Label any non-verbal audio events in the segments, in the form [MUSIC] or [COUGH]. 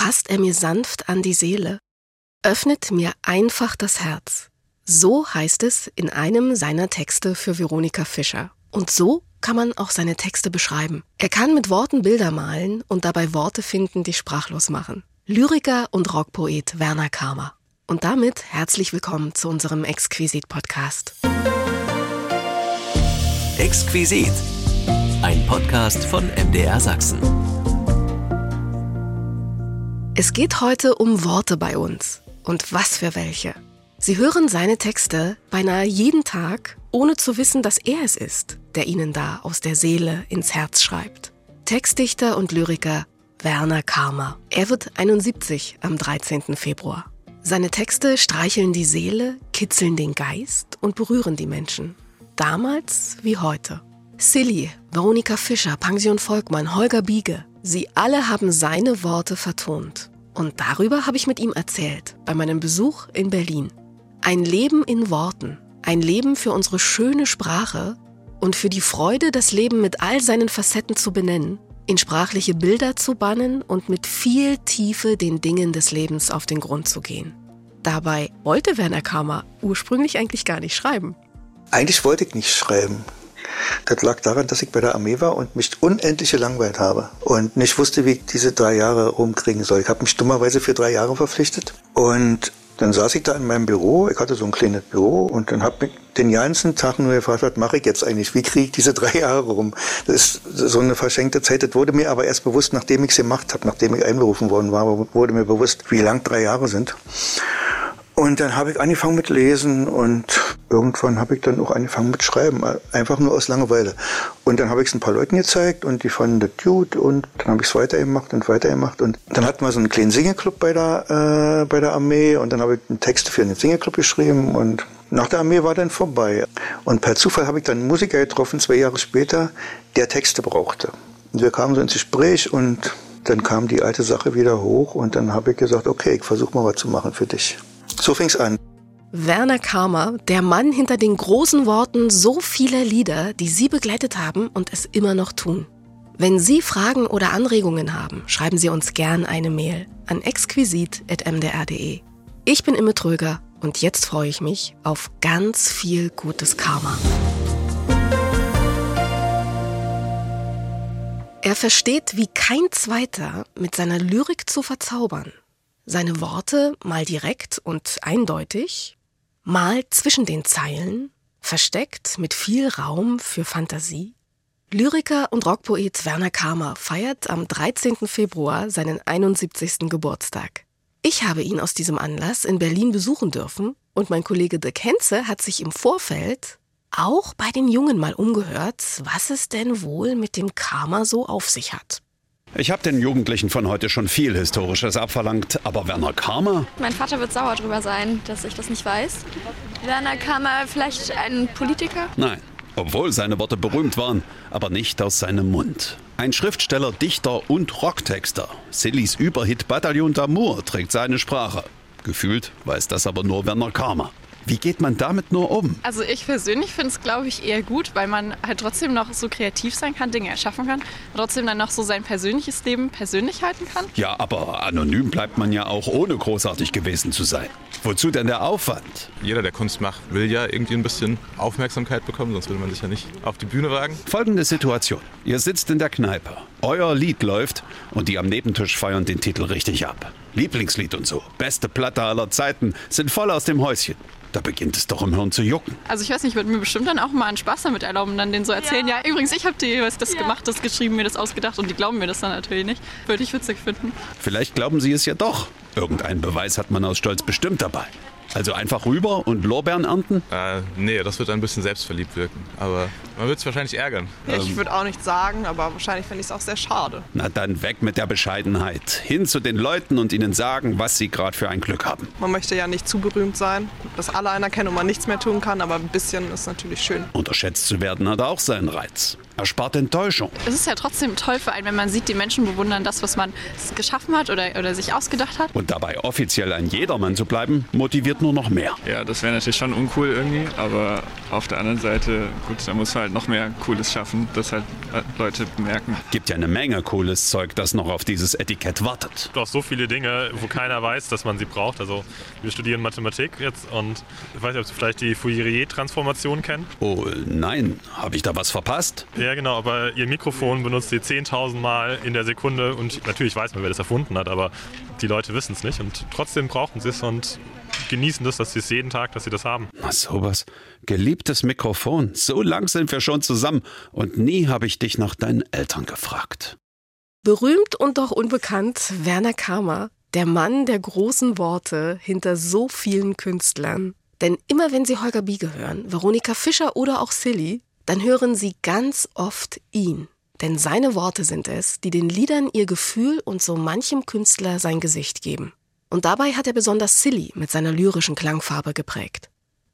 fasst er mir sanft an die Seele, öffnet mir einfach das Herz. So heißt es in einem seiner Texte für Veronika Fischer. Und so kann man auch seine Texte beschreiben. Er kann mit Worten Bilder malen und dabei Worte finden, die sprachlos machen. Lyriker und Rockpoet Werner Kramer. Und damit herzlich willkommen zu unserem Exquisit-Podcast. Exquisit. Ein Podcast von MDR Sachsen. Es geht heute um Worte bei uns. Und was für welche. Sie hören seine Texte beinahe jeden Tag, ohne zu wissen, dass er es ist, der ihnen da aus der Seele ins Herz schreibt. Textdichter und Lyriker Werner Karmer. Er wird 71 am 13. Februar. Seine Texte streicheln die Seele, kitzeln den Geist und berühren die Menschen. Damals wie heute. Silly, Veronika Fischer, Pension Volkmann, Holger Biege. Sie alle haben seine Worte vertont. Und darüber habe ich mit ihm erzählt, bei meinem Besuch in Berlin. Ein Leben in Worten, ein Leben für unsere schöne Sprache und für die Freude, das Leben mit all seinen Facetten zu benennen, in sprachliche Bilder zu bannen und mit viel Tiefe den Dingen des Lebens auf den Grund zu gehen. Dabei wollte Werner Kammer ursprünglich eigentlich gar nicht schreiben. Eigentlich wollte ich nicht schreiben. Das lag daran, dass ich bei der Armee war und mich unendlich gelangweilt habe und nicht wusste, wie ich diese drei Jahre rumkriegen soll. Ich habe mich dummerweise für drei Jahre verpflichtet und dann saß ich da in meinem Büro, ich hatte so ein kleines Büro und dann habe ich den ganzen Tag nur gefragt, was mache ich jetzt eigentlich? Wie kriege ich diese [LAUGHS] drei Jahre rum? Das ist so eine verschenkte Zeit. Das wurde mir aber erst bewusst, nachdem ich es gemacht habe, nachdem ich einberufen worden war, wurde mir bewusst, wie lang drei Jahre sind. Und dann habe ich angefangen mit Lesen und irgendwann habe ich dann auch angefangen mit Schreiben, einfach nur aus Langeweile. Und dann habe ich es ein paar Leuten gezeigt und die fanden das gut und dann habe ich es weitergemacht und weitergemacht. Und dann hatten wir so einen kleinen Singeclub bei der, äh, bei der Armee und dann habe ich einen Text für einen Singeclub geschrieben und nach der Armee war dann vorbei. Und per Zufall habe ich dann einen Musiker getroffen, zwei Jahre später, der Texte brauchte. Und wir kamen so ins Gespräch und dann kam die alte Sache wieder hoch und dann habe ich gesagt, okay, ich versuche mal was zu machen für dich. So fing's an. Werner Karmer, der Mann hinter den großen Worten so vieler Lieder, die Sie begleitet haben und es immer noch tun. Wenn Sie Fragen oder Anregungen haben, schreiben Sie uns gern eine Mail an exquisit.mdr.de. Ich bin Imme Tröger und jetzt freue ich mich auf ganz viel gutes Karma. Er versteht wie kein zweiter, mit seiner Lyrik zu verzaubern. Seine Worte mal direkt und eindeutig, mal zwischen den Zeilen, versteckt mit viel Raum für Fantasie. Lyriker und Rockpoet Werner Karmer feiert am 13. Februar seinen 71. Geburtstag. Ich habe ihn aus diesem Anlass in Berlin besuchen dürfen und mein Kollege De Kenze hat sich im Vorfeld auch bei den Jungen mal umgehört, was es denn wohl mit dem Karma so auf sich hat. Ich habe den Jugendlichen von heute schon viel Historisches abverlangt, aber Werner Karmer? Mein Vater wird sauer drüber sein, dass ich das nicht weiß. Werner Karmer vielleicht ein Politiker? Nein, obwohl seine Worte berühmt waren, aber nicht aus seinem Mund. Ein Schriftsteller, Dichter und Rocktexter. Sillys Überhit Bataillon d'Amour trägt seine Sprache. Gefühlt weiß das aber nur Werner Karmer. Wie geht man damit nur um? Also ich persönlich finde es, glaube ich, eher gut, weil man halt trotzdem noch so kreativ sein kann, Dinge erschaffen kann, trotzdem dann noch so sein persönliches Leben persönlich halten kann. Ja, aber anonym bleibt man ja auch ohne großartig gewesen zu sein. Wozu denn der Aufwand? Jeder, der Kunst macht, will ja irgendwie ein bisschen Aufmerksamkeit bekommen, sonst würde man sich ja nicht auf die Bühne wagen. Folgende Situation. Ihr sitzt in der Kneipe. Euer Lied läuft und die am Nebentisch feiern den Titel richtig ab. Lieblingslied und so. Beste Platte aller Zeiten sind voll aus dem Häuschen. Da beginnt es doch im Hirn zu jucken. Also ich weiß nicht, ich würde mir bestimmt dann auch mal einen Spaß damit erlauben, dann denen so erzählen, ja, ja übrigens, ich habe dir was das ja. gemacht, das geschrieben, mir das ausgedacht und die glauben mir das dann natürlich nicht. Würde ich witzig finden. Vielleicht glauben sie es ja doch. Irgendeinen Beweis hat man aus Stolz bestimmt dabei. Also einfach rüber und Lorbeeren ernten? Äh, nee, das wird ein bisschen selbstverliebt wirken. Aber man wird es wahrscheinlich ärgern. Ich ähm, würde auch nichts sagen, aber wahrscheinlich finde ich es auch sehr schade. Na dann weg mit der Bescheidenheit. Hin zu den Leuten und ihnen sagen, was sie gerade für ein Glück haben. Man möchte ja nicht zu berühmt sein, dass alle einer kennen und man nichts mehr tun kann, aber ein bisschen ist natürlich schön. Unterschätzt zu werden hat auch seinen Reiz. erspart Enttäuschung. Es ist ja trotzdem toll für einen, wenn man sieht, die Menschen bewundern das, was man geschaffen hat oder, oder sich ausgedacht hat. Und dabei offiziell ein Jedermann zu bleiben, motiviert nur noch mehr. Ja, das wäre natürlich schon uncool irgendwie, aber auf der anderen Seite, gut, da muss man halt noch mehr Cooles schaffen, dass halt Leute merken. Gibt ja eine Menge cooles Zeug, das noch auf dieses Etikett wartet. Doch so viele Dinge, wo keiner weiß, dass man sie braucht. Also wir studieren Mathematik jetzt und ich weiß nicht, ob Sie vielleicht die Fourier-Transformation kennen. Oh nein, habe ich da was verpasst? Ja genau, aber Ihr Mikrofon benutzt Sie 10.000 Mal in der Sekunde und natürlich weiß man, wer das erfunden hat, aber die Leute wissen es nicht und trotzdem brauchen sie es und genießen das, dass sie es jeden Tag, dass sie das haben. Na sowas. Geliebtes Mikrofon, so lang sind wir schon zusammen und nie habe ich dich nach deinen Eltern gefragt. Berühmt und doch unbekannt Werner Kamer, der Mann der großen Worte hinter so vielen Künstlern. Denn immer wenn Sie Holger Biege hören, Veronika Fischer oder auch Silly, dann hören Sie ganz oft ihn. Denn seine Worte sind es, die den Liedern ihr Gefühl und so manchem Künstler sein Gesicht geben. Und dabei hat er besonders Silly mit seiner lyrischen Klangfarbe geprägt.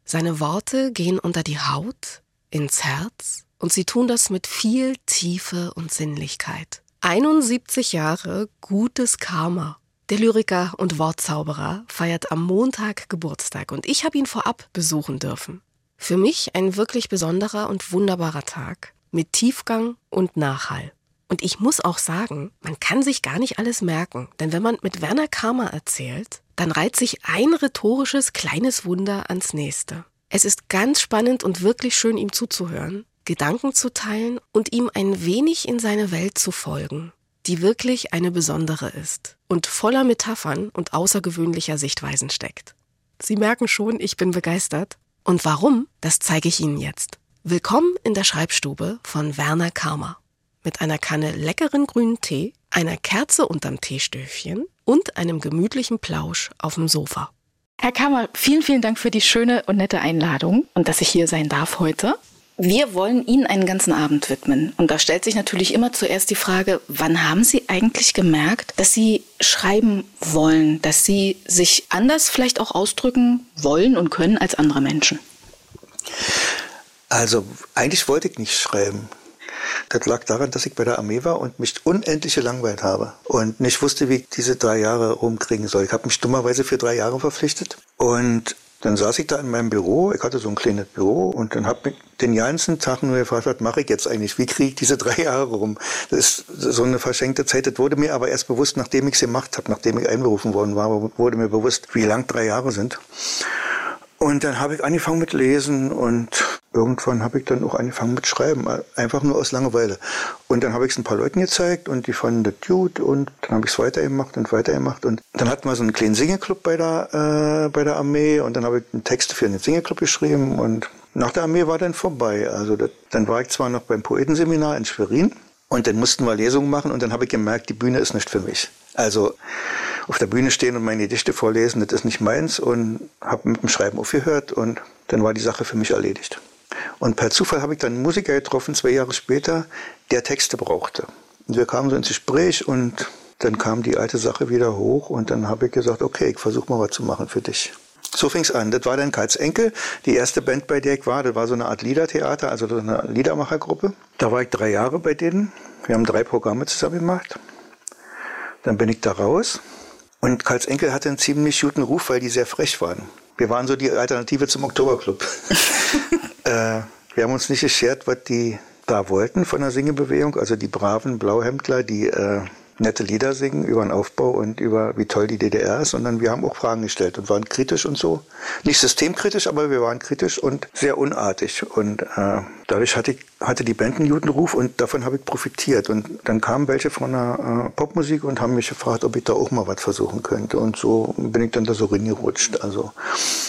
Seine Worte gehen unter die Haut, ins Herz und sie tun das mit viel Tiefe und Sinnlichkeit. 71 Jahre gutes Karma. Der Lyriker und Wortzauberer feiert am Montag Geburtstag und ich habe ihn vorab besuchen dürfen. Für mich ein wirklich besonderer und wunderbarer Tag mit Tiefgang und Nachhall. Und ich muss auch sagen, man kann sich gar nicht alles merken, denn wenn man mit Werner Karma erzählt, dann reiht sich ein rhetorisches kleines Wunder ans nächste. Es ist ganz spannend und wirklich schön, ihm zuzuhören, Gedanken zu teilen und ihm ein wenig in seine Welt zu folgen, die wirklich eine besondere ist und voller Metaphern und außergewöhnlicher Sichtweisen steckt. Sie merken schon, ich bin begeistert. Und warum, das zeige ich Ihnen jetzt. Willkommen in der Schreibstube von Werner Karma mit einer Kanne leckeren grünen Tee, einer Kerze unterm Teestöfchen und einem gemütlichen Plausch auf dem Sofa. Herr Kammer, vielen, vielen Dank für die schöne und nette Einladung und dass ich hier sein darf heute. Wir wollen Ihnen einen ganzen Abend widmen. Und da stellt sich natürlich immer zuerst die Frage, wann haben Sie eigentlich gemerkt, dass Sie schreiben wollen, dass Sie sich anders vielleicht auch ausdrücken wollen und können als andere Menschen? Also eigentlich wollte ich nicht schreiben. Das lag daran, dass ich bei der Armee war und mich unendlich gelangweilt habe und nicht wusste, wie ich diese drei Jahre rumkriegen soll. Ich habe mich dummerweise für drei Jahre verpflichtet und dann saß ich da in meinem Büro, ich hatte so ein kleines Büro und dann habe ich den ganzen Tag nur gefragt, was mache ich jetzt eigentlich? Wie kriege ich diese [LAUGHS] drei Jahre rum? Das ist so eine verschenkte Zeit. Das wurde mir aber erst bewusst, nachdem ich es gemacht habe, nachdem ich einberufen worden war, wurde mir bewusst, wie lang drei Jahre sind. Und dann habe ich angefangen mit Lesen und irgendwann habe ich dann auch angefangen mit Schreiben, einfach nur aus Langeweile. Und dann habe ich es ein paar Leuten gezeigt und die fanden das gut und dann habe ich es weitergemacht und weitergemacht. Und dann hatten wir so einen kleinen Singeclub bei der, äh, bei der Armee und dann habe ich einen Text für den Singeclub geschrieben und nach der Armee war dann vorbei. Also das, dann war ich zwar noch beim Poetenseminar in Schwerin und dann mussten wir Lesungen machen und dann habe ich gemerkt, die Bühne ist nicht für mich. Also auf der Bühne stehen und meine Gedichte vorlesen, das ist nicht meins und habe mit dem Schreiben aufgehört und dann war die Sache für mich erledigt. Und per Zufall habe ich dann einen Musiker getroffen, zwei Jahre später, der Texte brauchte. Und wir kamen so ins Gespräch und dann kam die alte Sache wieder hoch und dann habe ich gesagt, okay, ich versuche mal was zu machen für dich. So fing es an. Das war dann Karls Enkel, die erste Band, bei der ich war. Das war so eine Art Liedertheater, also eine Liedermachergruppe. Da war ich drei Jahre bei denen. Wir haben drei Programme zusammen gemacht. Dann bin ich da raus und Karls Enkel hatte einen ziemlich guten Ruf, weil die sehr frech waren. Wir waren so die Alternative zum Oktoberclub. [LAUGHS] äh, wir haben uns nicht geschert, was die da wollten von der Singebewegung. Also die braven Blauhemdler, die äh, nette Lieder singen über den Aufbau und über wie toll die DDR ist, sondern wir haben auch Fragen gestellt und waren kritisch und so. Nicht systemkritisch, aber wir waren kritisch und sehr unartig. Und äh, dadurch hatte, ich, hatte die Band einen guten Ruf und davon habe ich profitiert. Und dann kamen welche von der äh, Popmusik und haben mich gefragt, ob ich da auch mal was versuchen könnte. Und so bin ich dann da so reingerutscht. Also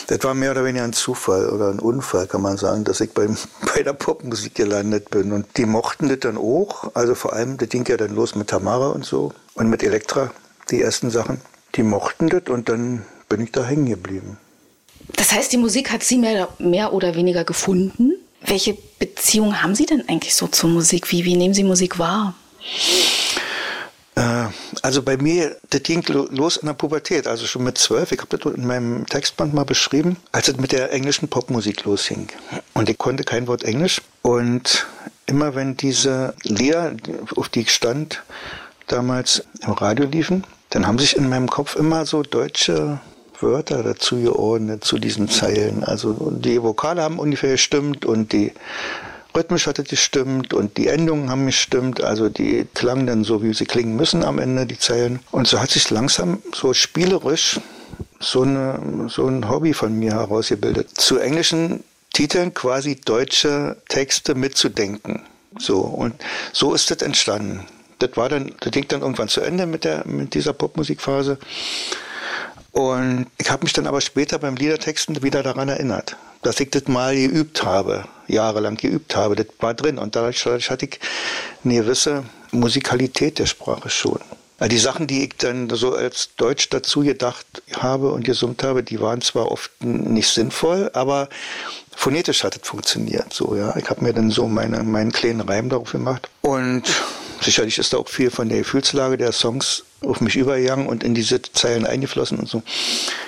das war mehr oder weniger ein Zufall oder ein Unfall, kann man sagen, dass ich beim, [LAUGHS] bei der Popmusik gelandet bin. Und die mochten das dann auch. Also vor allem, das ging ja dann los mit Tamara und so und mit Elektra, die ersten Sachen. Die mochten das und dann bin ich da hängen geblieben. Das heißt, die Musik hat Sie mehr, mehr oder weniger gefunden? Welche Beziehung haben Sie denn eigentlich so zur Musik? Wie, wie nehmen Sie Musik wahr? Äh, also bei mir, das ging los in der Pubertät, also schon mit zwölf. Ich habe das in meinem Textband mal beschrieben, als es mit der englischen Popmusik losging. Und ich konnte kein Wort Englisch. Und immer wenn diese Lieder, auf die ich stand, damals im Radio liefen, dann haben sich in meinem Kopf immer so deutsche Wörter dazu geordnet zu diesen Zeilen. Also die Vokale haben ungefähr gestimmt und die rhythmisch hat es gestimmt und die Endungen haben gestimmt, also die klangen dann so, wie sie klingen müssen am Ende, die Zeilen. Und so hat sich langsam so spielerisch so, eine, so ein Hobby von mir herausgebildet. Zu englischen Titeln quasi deutsche Texte mitzudenken. So, und so ist das entstanden. Das war dann, das ging dann irgendwann zu Ende mit, der, mit dieser Popmusikphase. Und ich habe mich dann aber später beim Liedertexten wieder daran erinnert, dass ich das mal geübt habe, jahrelang geübt habe. Das war drin und dadurch, dadurch hatte ich eine gewisse Musikalität der Sprache schon. Also die Sachen, die ich dann so als Deutsch dazu gedacht habe und gesummt habe, die waren zwar oft nicht sinnvoll, aber phonetisch hat es funktioniert. So, ja. Ich habe mir dann so meine, meinen kleinen Reim darauf gemacht. Und sicherlich ist da auch viel von der Gefühlslage der Songs auf mich übergegangen und in diese Zeilen eingeflossen und so.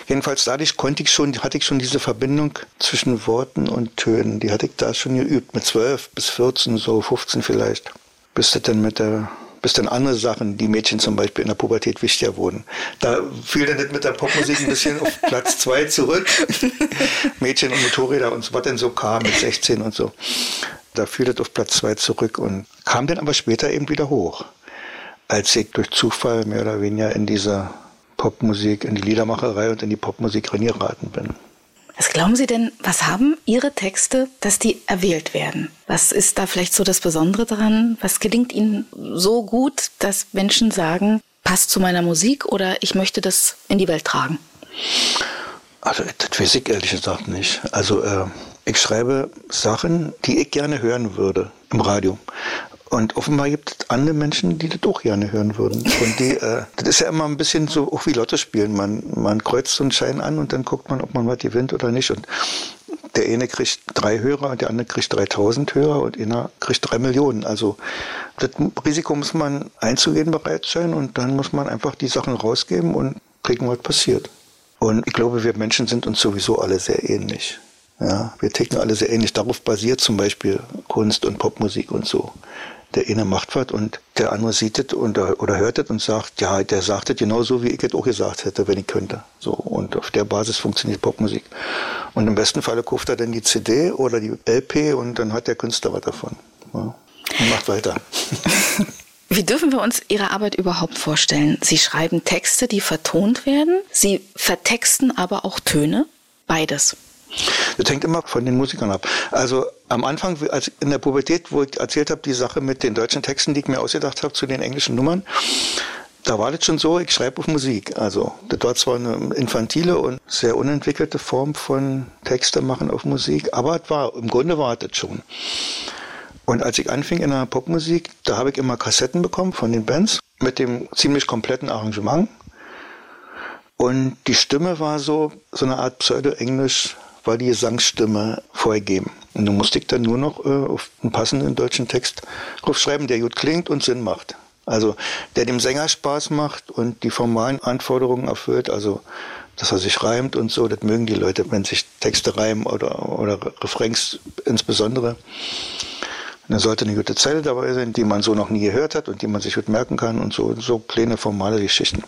Jedenfalls dadurch konnte ich schon, hatte ich schon diese Verbindung zwischen Worten und Tönen. Die hatte ich da schon geübt, mit 12 bis 14, so 15 vielleicht. Bis das dann mit der bis dann andere Sachen, die Mädchen zum Beispiel in der Pubertät wichtiger wurden. Da fiel dann nicht mit der Popmusik ein bisschen auf [LAUGHS] Platz 2 zurück. Mädchen und Motorräder und so, was denn so kam mit 16 und so. Da fiel das auf Platz 2 zurück und kam dann aber später eben wieder hoch als ich durch Zufall mehr oder weniger in diese Popmusik, in die Liedermacherei und in die Popmusik reingeraten bin. Was glauben Sie denn, was haben Ihre Texte, dass die erwählt werden? Was ist da vielleicht so das Besondere daran? Was gelingt Ihnen so gut, dass Menschen sagen, passt zu meiner Musik oder ich möchte das in die Welt tragen? Also das weiß ich ehrlich gesagt nicht. Also äh, ich schreibe Sachen, die ich gerne hören würde im Radio. Und offenbar gibt es andere Menschen, die das auch gerne hören würden. Und die, äh, [LAUGHS] das ist ja immer ein bisschen so auch wie Lotto spielen. Man, man kreuzt so einen Schein an und dann guckt man, ob man was gewinnt oder nicht. Und der eine kriegt drei Hörer und der andere kriegt 3000 Hörer und einer kriegt drei Millionen. Also das Risiko muss man einzugehen bereit sein und dann muss man einfach die Sachen rausgeben und kriegen, was passiert. Und ich glaube, wir Menschen sind uns sowieso alle sehr ähnlich. Ja, wir ticken alle sehr ähnlich. Darauf basiert zum Beispiel Kunst und Popmusik und so der eine macht was und der andere sieht es oder, hört es und sagt, ja, der sagt es genauso, wie ich es auch gesagt hätte, wenn ich könnte. So, und auf der Basis funktioniert Popmusik. Und im besten Falle kauft er dann die CD oder die LP und dann hat der Künstler was davon. Ja, und macht weiter. [LAUGHS] Wie dürfen wir uns Ihre Arbeit überhaupt vorstellen? Sie schreiben Texte, die vertont werden. Sie vertexten aber auch Töne. Beides. Das hängt immer von den Musikern ab. Also am Anfang, als in der Pubertät, wo ich erzählt habe, die Sache mit den deutschen Texten, die ich mir ausgedacht habe zu den englischen Nummern, da war das schon so, ich schreibe auf Musik. Also das war zwar eine infantile und sehr unentwickelte Form von Texte machen auf Musik, aber es war, im Grunde war das schon. Und als ich anfing in der Popmusik, da habe ich immer Kassetten bekommen von den Bands mit dem ziemlich kompletten Arrangement. Und die Stimme war so, so eine Art Pseudo-Englisch war die Gesangsstimme vorgegeben. Und du musst dich dann nur noch äh, auf einen passenden deutschen Text draufschreiben, der gut klingt und Sinn macht. Also der dem Sänger Spaß macht und die formalen Anforderungen erfüllt, also dass er sich reimt und so, das mögen die Leute, wenn sich Texte reimen oder, oder Refrains insbesondere. Und dann sollte eine gute Zeile dabei sein, die man so noch nie gehört hat und die man sich gut merken kann und so, so kleine formale Geschichten.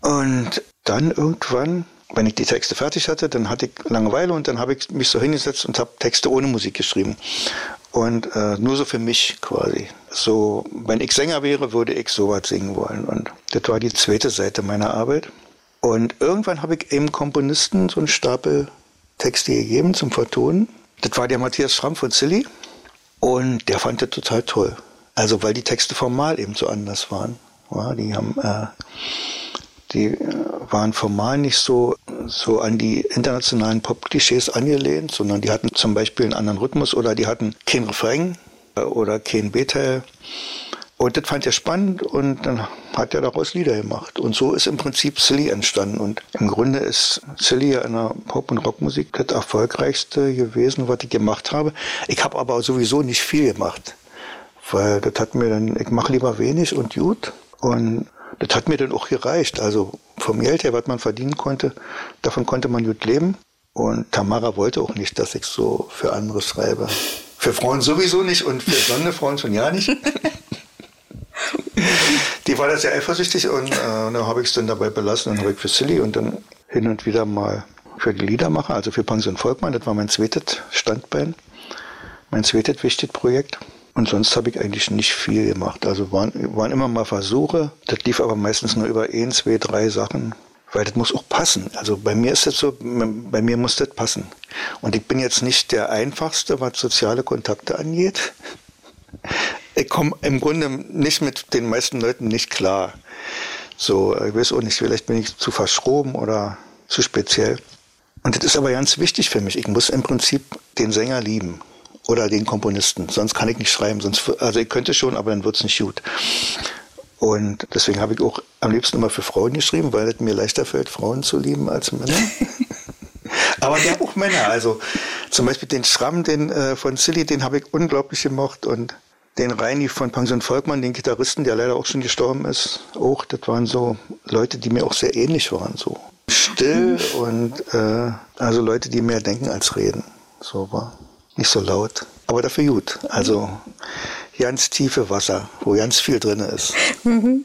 Und dann irgendwann wenn ich die Texte fertig hatte, dann hatte ich Langeweile und dann habe ich mich so hingesetzt und habe Texte ohne Musik geschrieben. Und äh, nur so für mich quasi. So, wenn ich Sänger wäre, würde ich sowas singen wollen. Und das war die zweite Seite meiner Arbeit. Und irgendwann habe ich eben Komponisten so einen Stapel Texte gegeben zum Vertonen. Das war der Matthias Schramm von Silly. Und der fand das total toll. Also, weil die Texte formal eben so anders waren. Ja, die haben äh, die äh, waren formal nicht so, so an die internationalen Pop-Klischees angelehnt, sondern die hatten zum Beispiel einen anderen Rhythmus oder die hatten kein Refrain äh, oder kein B-Teil. Und das fand er spannend und dann hat er daraus Lieder gemacht. Und so ist im Prinzip Silly entstanden. Und im Grunde ist Silly ja in der Pop- und Rockmusik das erfolgreichste gewesen, was ich gemacht habe. Ich habe aber sowieso nicht viel gemacht. Weil das hat mir dann, ich mache lieber wenig und gut. Und das hat mir dann auch gereicht. Also vom Geld her, was man verdienen konnte, davon konnte man gut leben. Und Tamara wollte auch nicht, dass ich so für andere schreibe. Für Frauen sowieso nicht und für blonde Frauen schon ja nicht. [LAUGHS] Die war da sehr eifersüchtig und äh, dann habe ich es dann dabei belassen. Dann habe ich für Silly und dann hin und wieder mal für die Liedermacher, also für Pension Volkmann. Das war mein zweites Standbein, mein zweites wichtiges Projekt. Und sonst habe ich eigentlich nicht viel gemacht. Also waren, waren immer mal Versuche. Das lief aber meistens nur über ein, zwei, drei Sachen. Weil das muss auch passen. Also bei mir ist das so, bei mir muss das passen. Und ich bin jetzt nicht der Einfachste, was soziale Kontakte angeht. Ich komme im Grunde nicht mit den meisten Leuten nicht klar. So, ich weiß auch nicht, vielleicht bin ich zu verschroben oder zu speziell. Und das ist aber ganz wichtig für mich. Ich muss im Prinzip den Sänger lieben oder den Komponisten. Sonst kann ich nicht schreiben. Sonst, also ich könnte schon, aber dann wird es nicht gut. Und deswegen habe ich auch am liebsten immer für Frauen geschrieben, weil es mir leichter fällt, Frauen zu lieben als Männer. [LAUGHS] aber der auch Männer. Also zum Beispiel den Schramm den, äh, von Silly, den habe ich unglaublich gemocht. Und den Reini von Pension Volkmann, den Gitarristen, der leider auch schon gestorben ist, auch. Das waren so Leute, die mir auch sehr ähnlich waren. So still [LAUGHS] und äh, also Leute, die mehr denken als reden. So war nicht so laut, aber dafür gut. Also ganz tiefe Wasser, wo ganz viel drin ist. Mhm.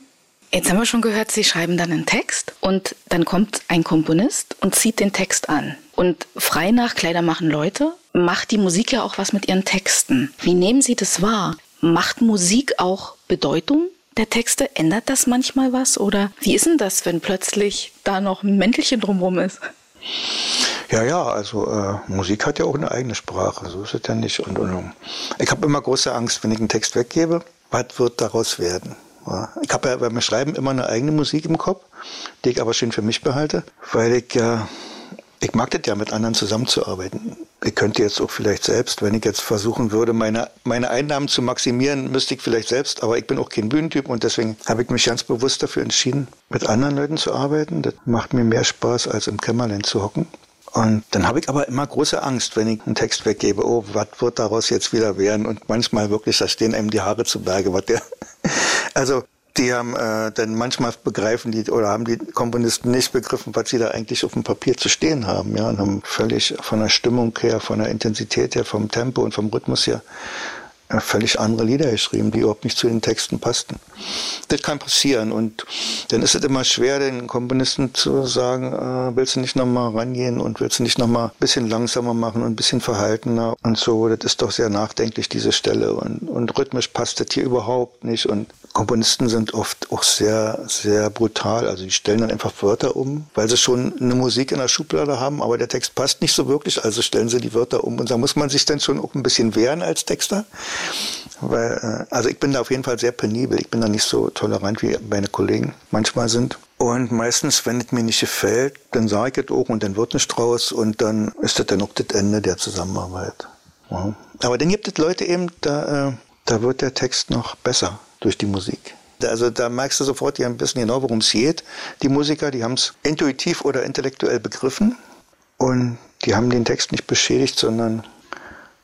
Jetzt haben wir schon gehört, Sie schreiben dann einen Text und dann kommt ein Komponist und zieht den Text an. Und frei nach Kleider machen Leute macht die Musik ja auch was mit ihren Texten. Wie nehmen Sie das wahr? Macht Musik auch Bedeutung der Texte? Ändert das manchmal was? Oder wie ist denn das, wenn plötzlich da noch ein Mäntelchen drumherum ist? Ja, ja, also äh, Musik hat ja auch eine eigene Sprache, so ist es ja nicht. Und, und ich habe immer große Angst, wenn ich einen Text weggebe, was wird daraus werden? Ja. Ich habe ja beim Schreiben immer eine eigene Musik im Kopf, die ich aber schön für mich behalte, weil ich ja ich mag das ja, mit anderen zusammenzuarbeiten. Ich könnte jetzt auch vielleicht selbst, wenn ich jetzt versuchen würde, meine, meine Einnahmen zu maximieren, müsste ich vielleicht selbst, aber ich bin auch kein Bühnentyp und deswegen habe ich mich ganz bewusst dafür entschieden, mit anderen Leuten zu arbeiten. Das macht mir mehr Spaß, als im Kämmerlein zu hocken. Und dann habe ich aber immer große Angst, wenn ich einen Text weggebe. Oh, was wird daraus jetzt wieder werden? Und manchmal wirklich, da stehen einem die Haare zu Berge, was der. [LAUGHS] Also die haben äh, dann manchmal begreifen die oder haben die Komponisten nicht begriffen, was sie da eigentlich auf dem Papier zu stehen haben, ja, und haben völlig von der Stimmung her, von der Intensität her, vom Tempo und vom Rhythmus her völlig andere Lieder geschrieben, die überhaupt nicht zu den Texten passten. Das kann passieren und dann ist es immer schwer, den Komponisten zu sagen, äh, willst du nicht nochmal rangehen und willst du nicht nochmal ein bisschen langsamer machen und ein bisschen verhaltener und so. Das ist doch sehr nachdenklich, diese Stelle und, und rhythmisch passt das hier überhaupt nicht und Komponisten sind oft auch sehr, sehr brutal. Also die stellen dann einfach Wörter um, weil sie schon eine Musik in der Schublade haben, aber der Text passt nicht so wirklich, also stellen sie die Wörter um. Und da muss man sich dann schon auch ein bisschen wehren als Texter. Weil, äh, also ich bin da auf jeden Fall sehr penibel. Ich bin da nicht so tolerant, wie meine Kollegen manchmal sind. Und meistens, wenn es mir nicht gefällt, dann sage ich es auch und dann wird nicht draus und dann ist das dann auch das Ende der Zusammenarbeit. Ja. Aber dann gibt es Leute eben, da, äh, da wird der Text noch besser durch die Musik. Also da merkst du sofort, haben ein bisschen genau, worum es geht. Die Musiker, die haben es intuitiv oder intellektuell begriffen und die haben den Text nicht beschädigt, sondern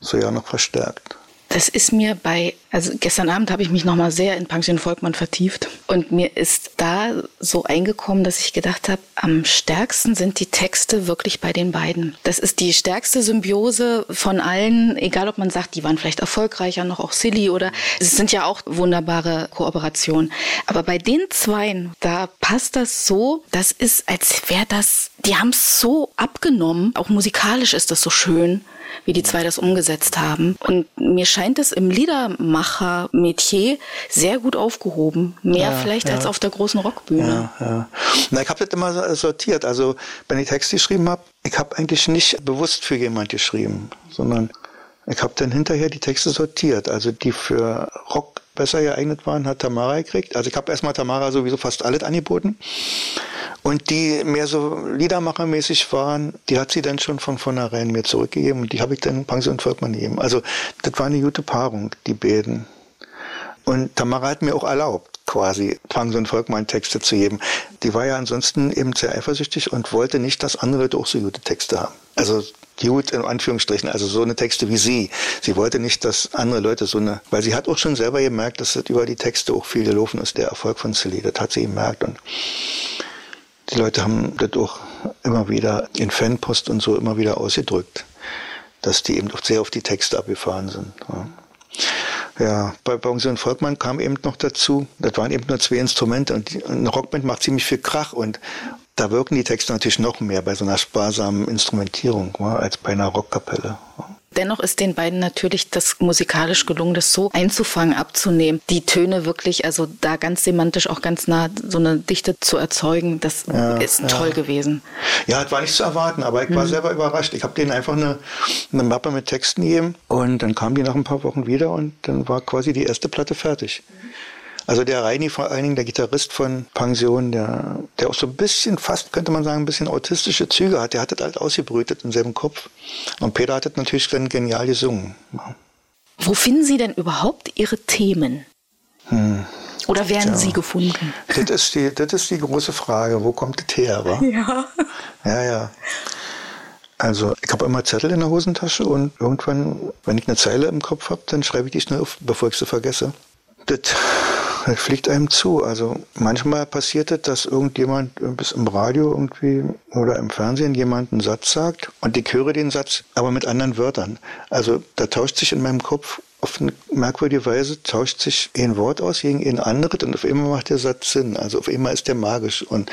so ja noch verstärkt. Das ist mir bei, also gestern Abend habe ich mich nochmal sehr in Pension Volkmann vertieft und mir ist da so eingekommen, dass ich gedacht habe, am stärksten sind die Texte wirklich bei den beiden. Das ist die stärkste Symbiose von allen, egal ob man sagt, die waren vielleicht erfolgreicher, noch auch Silly oder es sind ja auch wunderbare Kooperationen. Aber bei den zweien, da passt das so, das ist, als wäre das, die haben es so abgenommen, auch musikalisch ist das so schön wie die zwei das umgesetzt haben. Und mir scheint es im Liedermacher-Metier sehr gut aufgehoben. Mehr ja, vielleicht ja. als auf der großen Rockbühne. Ja, ja. Na, ich habe das immer sortiert. Also, wenn ich Text geschrieben habe, ich habe eigentlich nicht bewusst für jemand geschrieben, sondern ich habe dann hinterher die Texte sortiert. Also die für Rock besser geeignet waren, hat Tamara gekriegt. Also ich habe erstmal Tamara sowieso fast alles angeboten. Und die mehr so Liedermachermäßig waren, die hat sie dann schon von vornherein mir zurückgegeben und die habe ich dann Pension Volkmann gegeben. Also das war eine gute Paarung, die beiden. Und Tamara hat mir auch erlaubt, quasi Pension Volkmann Texte zu geben. Die war ja ansonsten eben sehr eifersüchtig und wollte nicht, dass andere Leute auch so gute Texte haben. Also gut in Anführungsstrichen, also so eine Texte wie sie. Sie wollte nicht, dass andere Leute so eine, weil sie hat auch schon selber gemerkt, dass das über die Texte auch viel gelaufen ist, der Erfolg von Silly. Das hat sie gemerkt und die Leute haben das auch immer wieder in Fanpost und so immer wieder ausgedrückt, dass die eben auch sehr auf die Texte abgefahren sind. Ja. Ja, bei Pension Volkmann kam eben noch dazu, das waren eben nur zwei Instrumente und eine Rockband macht ziemlich viel Krach und da wirken die Texte natürlich noch mehr bei so einer sparsamen Instrumentierung ja, als bei einer Rockkapelle. Ja. Dennoch ist den beiden natürlich das musikalisch gelungen, das so einzufangen, abzunehmen, die Töne wirklich, also da ganz semantisch auch ganz nah so eine Dichte zu erzeugen, das ja, ist toll ja. gewesen. Ja, das war nicht zu erwarten, aber ich war mhm. selber überrascht. Ich habe denen einfach eine, eine Mappe mit Texten gegeben und dann kamen die nach ein paar Wochen wieder und dann war quasi die erste Platte fertig. Mhm. Also der Reini, vor allen Dingen der Gitarrist von Pension, der, der auch so ein bisschen, fast könnte man sagen, ein bisschen autistische Züge hat, der hat das halt ausgebrütet im selben Kopf. Und Peter hat das natürlich dann genial gesungen. Wo finden Sie denn überhaupt Ihre Themen? Hm. Oder werden Tja. sie gefunden? Das ist, die, das ist die große Frage. Wo kommt das her? Wa? [LAUGHS] Ja. Ja, ja. Also ich habe immer Zettel in der Hosentasche und irgendwann, wenn ich eine Zeile im Kopf habe, dann schreibe ich die schnell auf, bevor ich sie vergesse. Das [LAUGHS] fliegt einem zu. Also manchmal passiert es, dass irgendjemand bis im Radio irgendwie oder im Fernsehen jemand einen Satz sagt und ich höre den Satz, aber mit anderen Wörtern. Also da tauscht sich in meinem Kopf auf eine merkwürdige Weise tauscht sich ein Wort aus gegen ein anderes und auf einmal macht der Satz Sinn. Also auf einmal ist der magisch und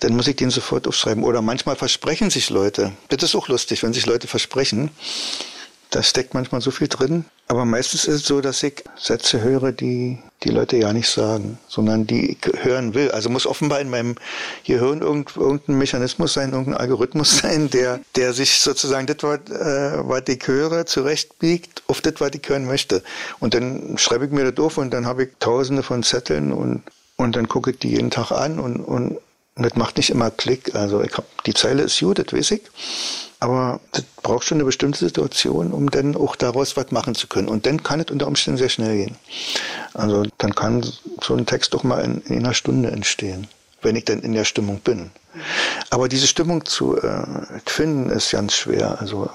dann muss ich den sofort aufschreiben. Oder manchmal versprechen sich Leute. Das ist auch lustig, wenn sich Leute versprechen. Da steckt manchmal so viel drin. Aber meistens ist es so, dass ich Sätze höre, die die Leute ja nicht sagen, sondern die ich hören will. Also muss offenbar in meinem Gehirn irgendein Mechanismus sein, irgendein Algorithmus [LAUGHS] sein, der, der sich sozusagen das, was, äh, was ich höre, zurechtbiegt auf das, was ich hören möchte. Und dann schreibe ich mir das auf und dann habe ich tausende von Zetteln und, und dann gucke ich die jeden Tag an und, und, das macht nicht immer Klick. Also ich habe die Zeile ist gut, das weiß ich. Aber das braucht schon eine bestimmte Situation, um dann auch daraus was machen zu können. Und dann kann es unter Umständen sehr schnell gehen. Also dann kann so ein Text doch mal in, in einer Stunde entstehen, wenn ich dann in der Stimmung bin. Aber diese Stimmung zu äh, finden ist ganz schwer. Also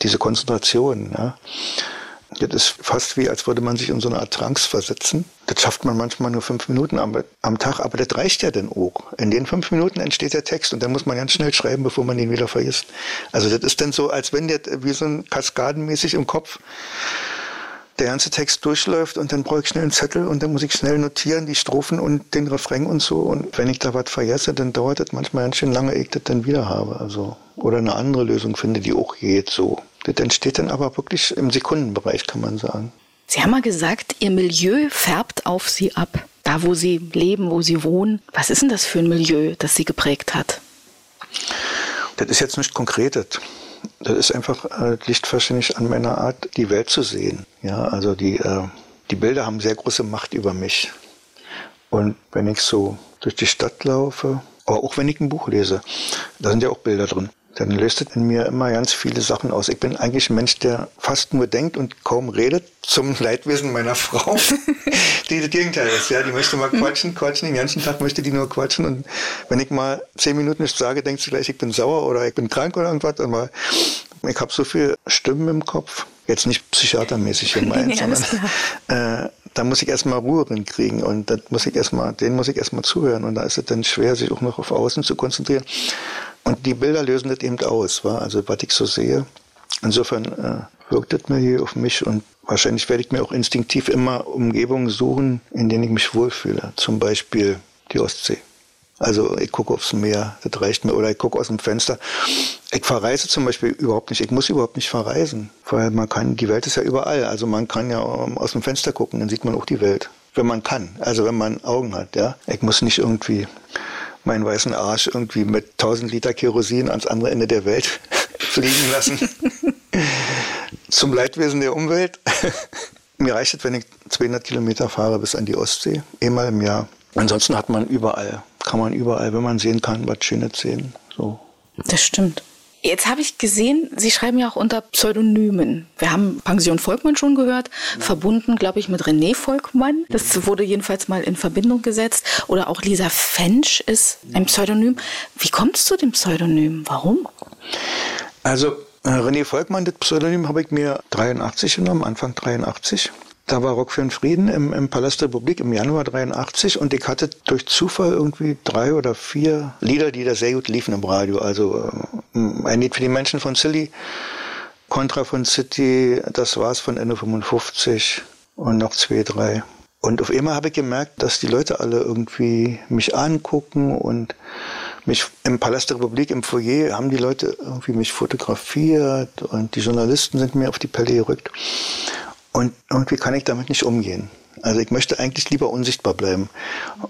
diese Konzentration. Ja. Das ist fast wie, als würde man sich in so eine Art Trance versetzen. Das schafft man manchmal nur fünf Minuten am, am Tag, aber das reicht ja dann auch. In den fünf Minuten entsteht der Text und dann muss man ganz schnell schreiben, bevor man ihn wieder vergisst. Also das ist dann so, als wenn der wie so ein Kaskadenmäßig im Kopf der ganze Text durchläuft und dann brauche ich schnell einen Zettel und dann muss ich schnell notieren, die Strophen und den Refrain und so. Und wenn ich da was vergesse, dann dauert das manchmal ganz schön lange, ehe ich das dann wieder habe. Also, oder eine andere Lösung finde, die auch geht so. Das entsteht dann aber wirklich im Sekundenbereich, kann man sagen. Sie haben mal gesagt, Ihr Milieu färbt auf Sie ab. Da, wo Sie leben, wo Sie wohnen. Was ist denn das für ein Milieu, das Sie geprägt hat? Das ist jetzt nicht konkretes. Das ist einfach, äh, liegt wahrscheinlich an meiner Art, die Welt zu sehen. Ja, also die, äh, die Bilder haben sehr große Macht über mich. Und wenn ich so durch die Stadt laufe, aber auch wenn ich ein Buch lese, da sind ja auch Bilder drin dann löst es in mir immer ganz viele Sachen aus. Ich bin eigentlich ein Mensch, der fast nur denkt und kaum redet, zum [LAUGHS] Leidwesen meiner Frau, [LAUGHS] die das Gegenteil ist. Ja, die möchte mal quatschen, quatschen, den ganzen Tag möchte die nur quatschen und wenn ich mal zehn Minuten nichts sage, denkt sie gleich, ich bin sauer oder ich bin krank oder irgendwas. Aber ich habe so viele Stimmen im Kopf, jetzt nicht psychiatermäßig gemeint, [LAUGHS] ja, sondern äh, da muss ich erstmal Ruhe drin kriegen und das muss ich erstmal, den muss ich erstmal zuhören und da ist es dann schwer, sich auch noch auf Außen zu konzentrieren. Und die Bilder lösen das eben aus, wa? also was ich so sehe. Insofern äh, wirkt das mir hier auf mich und wahrscheinlich werde ich mir auch instinktiv immer Umgebungen suchen, in denen ich mich wohlfühle. Zum Beispiel die Ostsee. Also ich gucke aufs Meer, das reicht mir. Oder ich gucke aus dem Fenster. Ich verreise zum Beispiel überhaupt nicht. Ich muss überhaupt nicht verreisen, weil man kann, die Welt ist ja überall. Also man kann ja aus dem Fenster gucken, dann sieht man auch die Welt. Wenn man kann, also wenn man Augen hat, ja. Ich muss nicht irgendwie meinen weißen Arsch irgendwie mit 1000 Liter Kerosin ans andere Ende der Welt [LAUGHS] fliegen lassen. [LAUGHS] Zum Leidwesen der Umwelt. [LAUGHS] Mir reicht es, wenn ich 200 Kilometer fahre bis an die Ostsee, einmal im Jahr. Ansonsten hat man überall, kann man überall, wenn man sehen kann, was Schönes sehen. So. Das stimmt. Jetzt habe ich gesehen, Sie schreiben ja auch unter Pseudonymen. Wir haben Pension Volkmann schon gehört, ja. verbunden, glaube ich, mit René Volkmann. Das wurde jedenfalls mal in Verbindung gesetzt. Oder auch Lisa Fensch ist ein Pseudonym. Wie kommt es zu dem Pseudonym? Warum? Also äh, René Volkmann, das Pseudonym habe ich mir 83 genommen, Anfang 83. Da war Rock für den Frieden im, im Palast der Republik im Januar 83 und ich hatte durch Zufall irgendwie drei oder vier Lieder, die da sehr gut liefen im Radio. Also äh, ein Lied für die Menschen von Silly Contra von City, das war's von Ende 55 und noch zwei, drei. Und auf einmal habe ich gemerkt, dass die Leute alle irgendwie mich angucken und mich im Palast der Republik, im Foyer, haben die Leute irgendwie mich fotografiert und die Journalisten sind mir auf die Pelle gerückt. Und irgendwie kann ich damit nicht umgehen. Also ich möchte eigentlich lieber unsichtbar bleiben.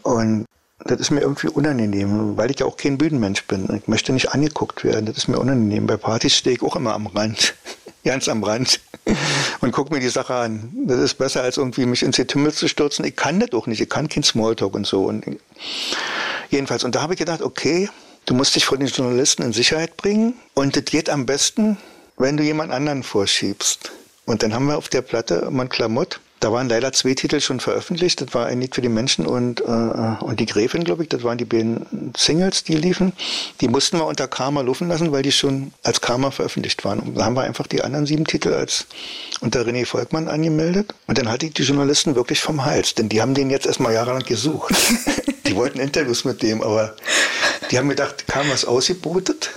Und das ist mir irgendwie unangenehm, weil ich ja auch kein Bühnenmensch bin. Ich möchte nicht angeguckt werden. Das ist mir unangenehm. Bei Partys stehe ich auch immer am Rand. [LAUGHS] Ganz am Rand. Und gucke mir die Sache an. Das ist besser, als irgendwie mich ins Getümmel zu stürzen. Ich kann das auch nicht. Ich kann kein Smalltalk und so. Und jedenfalls. Und da habe ich gedacht, okay, du musst dich vor den Journalisten in Sicherheit bringen. Und das geht am besten, wenn du jemand anderen vorschiebst. Und dann haben wir auf der Platte Mon Klamott da waren leider zwei Titel schon veröffentlicht. Das war ein Lied für die Menschen und, äh, und die Gräfin, glaube ich. Das waren die beiden Singles, die liefen. Die mussten wir unter Karma laufen lassen, weil die schon als Karma veröffentlicht waren. Und da haben wir einfach die anderen sieben Titel als unter René Volkmann angemeldet. Und dann hatte ich die Journalisten wirklich vom Hals, denn die haben den jetzt erstmal jahrelang gesucht. [LAUGHS] die wollten Interviews mit dem, aber die haben gedacht, Karma ist ausgebotet.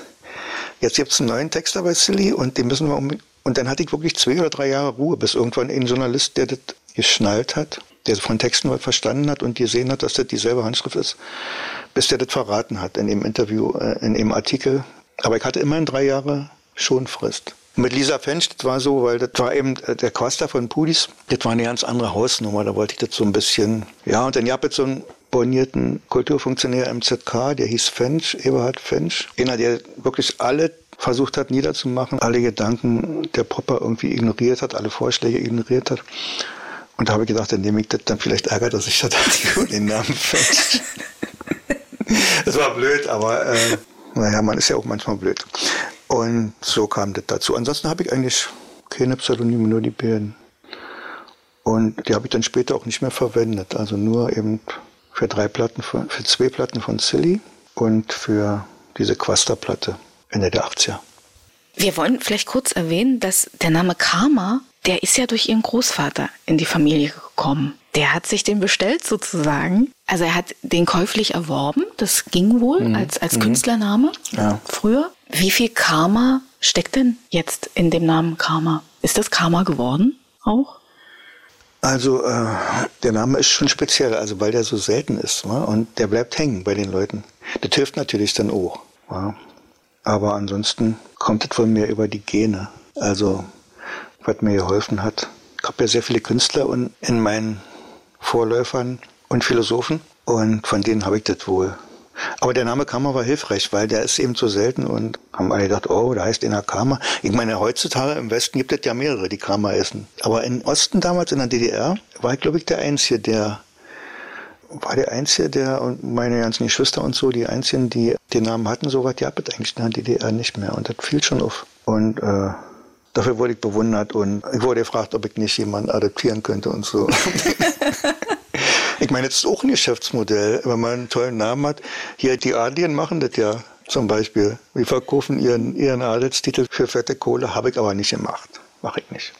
Jetzt gibt es einen neuen Texter bei Silly und den müssen wir um, und dann hatte ich wirklich zwei oder drei Jahre Ruhe, bis irgendwann ein Journalist, der das geschnallt hat, der von Texten was verstanden hat und gesehen hat, dass das dieselbe Handschrift ist, bis der das verraten hat in dem Interview, äh, in dem Artikel. Aber ich hatte immerhin drei Jahre Schonfrist. Mit Lisa Fensch, das war so, weil das war eben äh, der Quaster von Pudis, das war eine ganz andere Hausnummer, da wollte ich das so ein bisschen, ja, und dann gab es so einen bornierten Kulturfunktionär im ZK, der hieß Fensch, Eberhard Fensch, einer, der wirklich alle versucht hat niederzumachen, alle Gedanken der Popper irgendwie ignoriert hat, alle Vorschläge ignoriert hat. Und da habe ich gedacht, dann nehme ich das, dann vielleicht ärgert er dass [LAUGHS] er den Namen fällt. [LAUGHS] das war blöd, aber äh, naja, man ist ja auch manchmal blöd. Und so kam das dazu. Ansonsten habe ich eigentlich keine Pseudonyme, nur die beiden. Und die habe ich dann später auch nicht mehr verwendet. Also nur eben für drei Platten, von, für zwei Platten von Silly und für diese Quaster-Platte. Ende der 80er. Wir wollen vielleicht kurz erwähnen, dass der Name Karma, der ist ja durch ihren Großvater in die Familie gekommen. Der hat sich den bestellt sozusagen. Also er hat den käuflich erworben. Das ging wohl mhm. als, als mhm. Künstlername ja. früher. Wie viel Karma steckt denn jetzt in dem Namen Karma? Ist das Karma geworden auch? Also äh, der Name ist schon speziell, also weil der so selten ist wa? und der bleibt hängen bei den Leuten. Das hilft natürlich dann auch. Wa? Aber ansonsten kommt es von mir über die Gene. Also, was mir geholfen hat. Ich habe ja sehr viele Künstler und in meinen Vorläufern und Philosophen und von denen habe ich das wohl. Aber der Name Karma war hilfreich, weil der ist eben so selten und haben alle gedacht, oh, da heißt einer Karma. Ich meine, heutzutage im Westen gibt es ja mehrere, die Karma essen. Aber im Osten damals, in der DDR, war ich, glaube ich, der Einzige, der war der Einzige, der und meine ganzen Geschwister und so, die Einzigen, die den Namen hatten, so weit gab es eigentlich in der DDR nicht mehr. Und das fiel schon auf. Und äh, dafür wurde ich bewundert und ich wurde gefragt, ob ich nicht jemanden adoptieren könnte und so. [LAUGHS] ich meine, das ist auch ein Geschäftsmodell, wenn man einen tollen Namen hat. Hier, die Adligen machen das ja zum Beispiel. Die verkaufen ihren, ihren Adelstitel für fette Kohle, habe ich aber nicht gemacht. Mache ich nicht.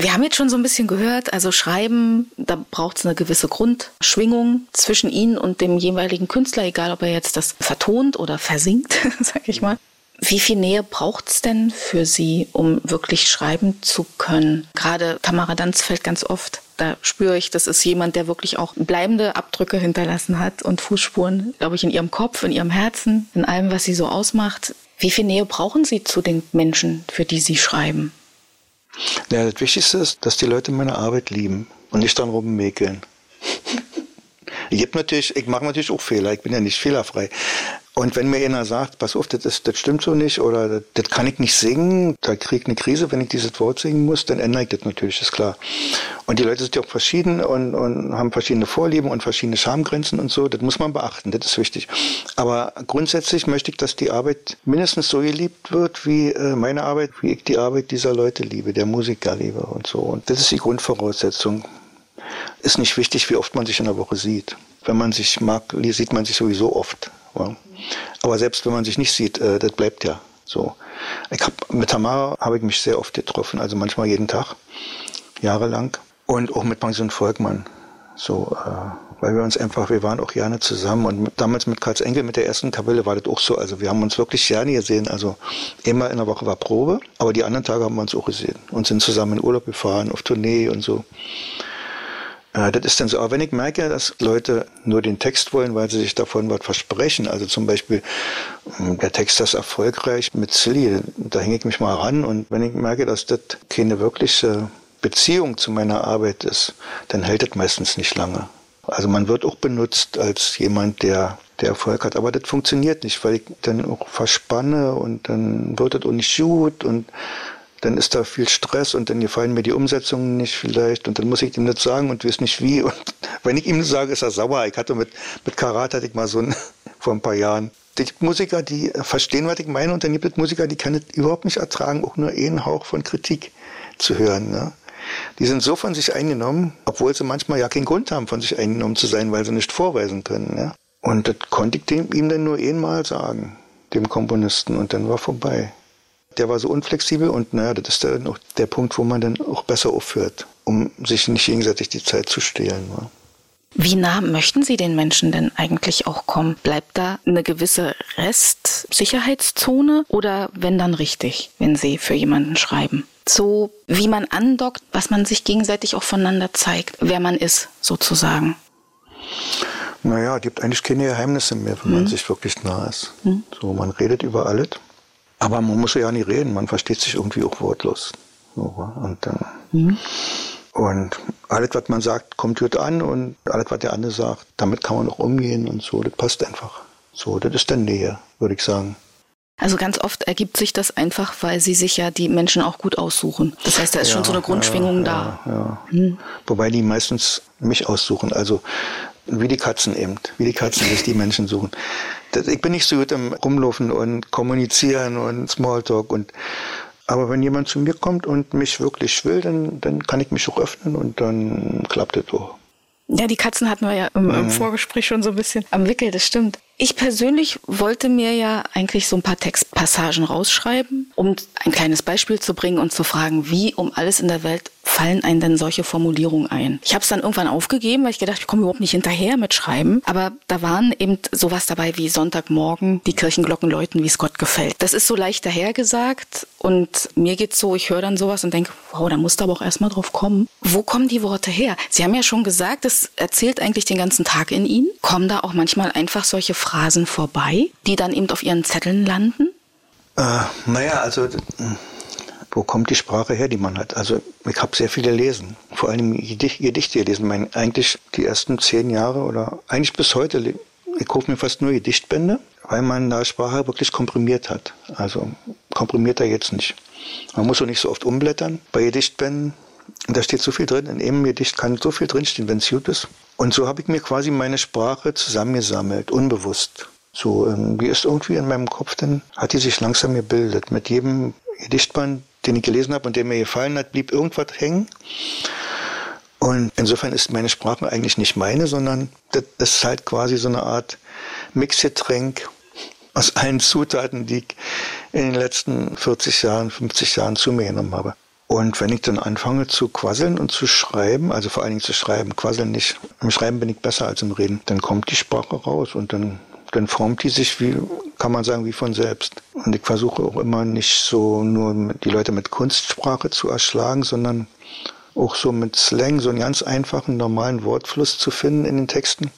Wir haben jetzt schon so ein bisschen gehört, also Schreiben, da braucht es eine gewisse Grundschwingung zwischen Ihnen und dem jeweiligen Künstler, egal ob er jetzt das vertont oder versingt, [LAUGHS] sag ich mal. Wie viel Nähe braucht es denn für Sie, um wirklich schreiben zu können? Gerade Tamara Danz fällt ganz oft. Da spüre ich, das ist jemand, der wirklich auch bleibende Abdrücke hinterlassen hat und Fußspuren, glaube ich, in ihrem Kopf, in ihrem Herzen, in allem, was sie so ausmacht. Wie viel Nähe brauchen Sie zu den Menschen, für die Sie schreiben? Ja, das Wichtigste ist, dass die Leute meine Arbeit lieben und nicht dann rummäkeln. [LAUGHS] ich natürlich, ich mache natürlich auch Fehler, ich bin ja nicht fehlerfrei. Und wenn mir einer sagt, pass auf, das, ist, das stimmt so nicht oder das, kann ich nicht singen, da kriege ich eine Krise, wenn ich dieses Wort singen muss, dann ändere ich das natürlich, ist klar. Und die Leute sind ja auch verschieden und, und haben verschiedene Vorlieben und verschiedene Schamgrenzen und so, das muss man beachten, das ist wichtig. Aber grundsätzlich möchte ich, dass die Arbeit mindestens so geliebt wird, wie äh, meine Arbeit, wie ich die Arbeit dieser Leute liebe, der Musiker liebe und so. Und das ist die Grundvoraussetzung. Ist nicht wichtig, wie oft man sich in der Woche sieht. Wenn man sich mag, sieht man sich sowieso oft. Ja. Aber selbst wenn man sich nicht sieht, äh, das bleibt ja so. Ich hab, mit Tamara habe ich mich sehr oft getroffen, also manchmal jeden Tag, jahrelang. Und auch mit Pension Volkmann So, äh, weil wir uns einfach, wir waren auch gerne zusammen und mit, damals mit Karls Enkel mit der ersten Kapelle war das auch so. Also wir haben uns wirklich gerne gesehen. Also immer in der Woche war Probe, aber die anderen Tage haben wir uns auch gesehen und sind zusammen in Urlaub gefahren, auf Tournee und so. Äh, das ist dann so. Aber wenn ich merke, dass Leute nur den Text wollen, weil sie sich davon was versprechen, also zum Beispiel, hm, der Text ist erfolgreich mit Silly, da hänge ich mich mal ran und wenn ich merke, dass das keine wirkliche Beziehung zu meiner Arbeit ist, dann hält das meistens nicht lange. Also man wird auch benutzt als jemand, der, der Erfolg hat, aber das funktioniert nicht, weil ich dann auch verspanne und dann wird das auch nicht gut und dann ist da viel Stress und dann gefallen mir die Umsetzungen nicht vielleicht und dann muss ich ihm das sagen und weiß nicht wie. Und [LAUGHS] wenn ich ihm sage, ist er sauer. Ich hatte mit, mit Karat hatte ich mal so ein, [LAUGHS] vor ein paar Jahren. Die Musiker, die verstehen, was ich meine und dann gibt es Musiker, die können es überhaupt nicht ertragen, auch nur einen Hauch von Kritik zu hören. Ne? Die sind so von sich eingenommen, obwohl sie manchmal ja keinen Grund haben, von sich eingenommen zu sein, weil sie nicht vorweisen können. Ne? Und das konnte ich dem, ihm dann nur einmal sagen, dem Komponisten, und dann war vorbei der war so unflexibel und naja, das ist dann auch der Punkt, wo man dann auch besser aufhört, um sich nicht gegenseitig die Zeit zu stehlen. Ne? Wie nah möchten Sie den Menschen denn eigentlich auch kommen? Bleibt da eine gewisse Restsicherheitszone oder wenn dann richtig, wenn Sie für jemanden schreiben? So wie man andockt, was man sich gegenseitig auch voneinander zeigt, wer man ist, sozusagen. Naja, es gibt eigentlich keine Geheimnisse mehr, wenn mhm. man sich wirklich nah ist. Mhm. So, man redet über alles. Aber man muss ja nicht reden, man versteht sich irgendwie auch wortlos. Und, äh, mhm. und alles, was man sagt, kommt gut an und alles, was der andere sagt, damit kann man auch umgehen und so, das passt einfach. So, das ist dann Nähe, würde ich sagen. Also ganz oft ergibt sich das einfach, weil sie sich ja die Menschen auch gut aussuchen. Das heißt, da ist ja, schon so eine Grundschwingung ja, da. Ja. Hm. Wobei die meistens mich aussuchen. Also wie die Katzen eben, wie die Katzen sich die Menschen suchen. Ich bin nicht so gut im Rumlaufen und Kommunizieren und Smalltalk und aber wenn jemand zu mir kommt und mich wirklich will, dann, dann kann ich mich auch öffnen und dann klappt das auch. Ja, die Katzen hatten wir ja im, im, mhm. Vorgespräch schon so ein bisschen am Wickel, das stimmt. Ich persönlich wollte mir ja eigentlich so ein paar Textpassagen rausschreiben, um ein kleines Beispiel zu bringen und zu fragen, wie um alles in der Welt fallen einem denn solche Formulierungen ein? Ich habe es dann irgendwann aufgegeben, weil ich gedacht, ich komme überhaupt nicht hinterher mit Schreiben. Aber da waren eben sowas dabei wie Sonntagmorgen, die Kirchenglocken läuten, wie es Gott gefällt. Das ist so leicht dahergesagt und mir geht's so, ich höre dann sowas und denke, wow, da musst du aber auch erstmal drauf kommen. Wo kommen die Worte her? Sie haben ja schon gesagt, es erzählt eigentlich den ganzen Tag in Ihnen. Kommen da auch manchmal einfach solche Phrasen vorbei, die dann eben auf Ihren Zetteln landen? Äh, naja, also wo kommt die Sprache her, die man hat. Also ich habe sehr viel gelesen, vor allem Gedichte gelesen. Mein, eigentlich die ersten zehn Jahre oder eigentlich bis heute, ich kaufe mir fast nur Gedichtbände, weil man da Sprache wirklich komprimiert hat. Also komprimiert er jetzt nicht. Man muss auch nicht so oft umblättern bei Gedichtbänden. Da steht so viel drin. In einem Gedicht kann so viel drinstehen, wenn es gut ist. Und so habe ich mir quasi meine Sprache zusammengesammelt, unbewusst. So, ähm, die ist irgendwie in meinem Kopf, dann hat die sich langsam gebildet. Mit jedem Gedichtband, den ich gelesen habe und der mir gefallen hat, blieb irgendwas hängen. Und insofern ist meine Sprache eigentlich nicht meine, sondern das ist halt quasi so eine Art Mixgetränk aus allen Zutaten, die ich in den letzten 40 Jahren, 50 Jahren zu mir genommen habe. Und wenn ich dann anfange zu quasseln und zu schreiben, also vor allen Dingen zu schreiben, quasseln nicht, im Schreiben bin ich besser als im Reden, dann kommt die Sprache raus und dann dann formt die sich, wie kann man sagen, wie von selbst. Und ich versuche auch immer nicht so nur die Leute mit Kunstsprache zu erschlagen, sondern auch so mit Slang, so einen ganz einfachen, normalen Wortfluss zu finden in den Texten,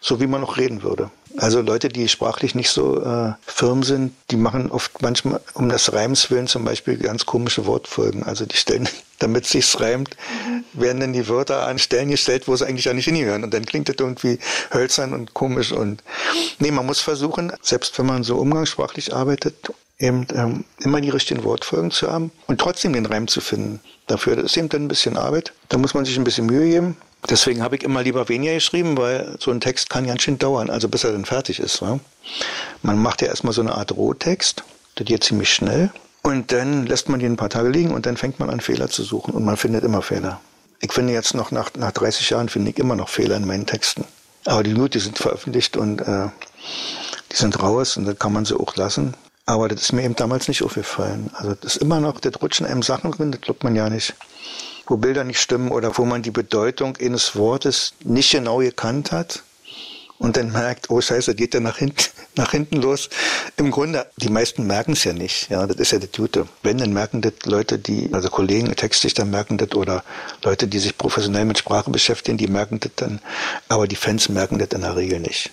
so wie man auch reden würde. Also Leute, die sprachlich nicht so äh, firm sind, die machen oft manchmal um das Reims willen zum Beispiel ganz komische Wortfolgen. Also die stellen, [LAUGHS] damit es sich reimt, werden dann die Wörter an Stellen gestellt, wo sie eigentlich ja nicht hingehören. Und dann klingt das irgendwie hölzern und komisch. Und nee, man muss versuchen, selbst wenn man so umgangssprachlich arbeitet, eben ähm, immer die richtigen Wortfolgen zu haben und trotzdem den Reim zu finden. Dafür ist eben dann ein bisschen Arbeit. Da muss man sich ein bisschen Mühe geben. Deswegen habe ich immer lieber weniger geschrieben, weil so ein Text kann ganz schön dauern, also bis er dann fertig ist. Wa? Man macht ja erstmal so eine Art Rohtext, das geht ziemlich schnell. Und dann lässt man den ein paar Tage liegen und dann fängt man an, Fehler zu suchen. Und man findet immer Fehler. Ich finde jetzt noch nach, nach 30 Jahren finde ich immer noch Fehler in meinen Texten. Aber die gut, die sind veröffentlicht und äh, die sind raus und dann kann man sie auch lassen. Aber das ist mir eben damals nicht aufgefallen. Also das ist immer noch, das rutschen einem Sachen drin, das glaubt man ja nicht wo Bilder nicht stimmen oder wo man die Bedeutung eines Wortes nicht genau gekannt hat und dann merkt, oh Scheiße, geht der nach hinten, [LAUGHS] nach hinten los. Im Grunde, die meisten merken es ja nicht. Ja, das ist ja das Gute. Wenn, dann merken das Leute, die, also Kollegen, Textdichter merken das oder Leute, die sich professionell mit Sprache beschäftigen, die merken das dann. Aber die Fans merken das in der Regel nicht.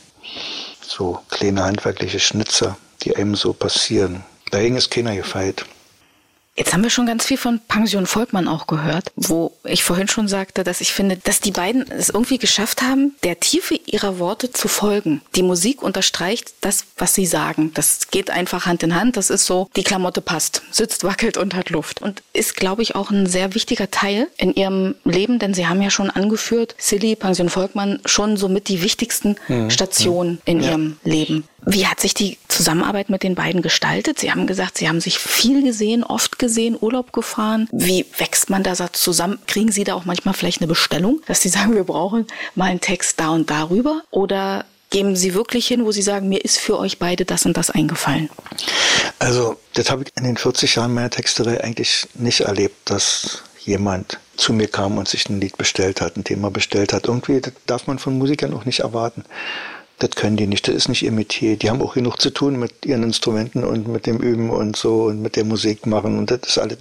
So kleine handwerkliche Schnitzer, die einem so passieren. Dagegen ist keiner gefeit. Jetzt haben wir schon ganz viel von Pension Volkmann auch gehört, wo ich vorhin schon sagte, dass ich finde, dass die beiden es irgendwie geschafft haben, der Tiefe ihrer Worte zu folgen. Die Musik unterstreicht das, was sie sagen. Das geht einfach Hand in Hand. Das ist so, die Klamotte passt, sitzt, wackelt und hat Luft. Und ist, glaube ich, auch ein sehr wichtiger Teil in ihrem Leben, denn sie haben ja schon angeführt, Silly, Pension Volkmann, schon somit die wichtigsten mhm. Stationen in ja. ihrem Leben. Wie hat sich die Zusammenarbeit mit den beiden gestaltet? Sie haben gesagt, Sie haben sich viel gesehen, oft gesehen, Urlaub gefahren. Wie wächst man da zusammen? Kriegen Sie da auch manchmal vielleicht eine Bestellung, dass Sie [LAUGHS] sagen, wir brauchen mal einen Text da und darüber? Oder geben Sie wirklich hin, wo Sie sagen, mir ist für euch beide das und das eingefallen? Also, das habe ich in den 40 Jahren meiner Texterei eigentlich nicht erlebt, dass jemand zu mir kam und sich ein Lied bestellt hat, ein Thema bestellt hat. Irgendwie darf man von Musikern auch nicht erwarten. Das können die nicht, das ist nicht ihr Metier. Die haben auch genug zu tun mit ihren Instrumenten und mit dem Üben und so und mit der Musik machen. Und das ist alles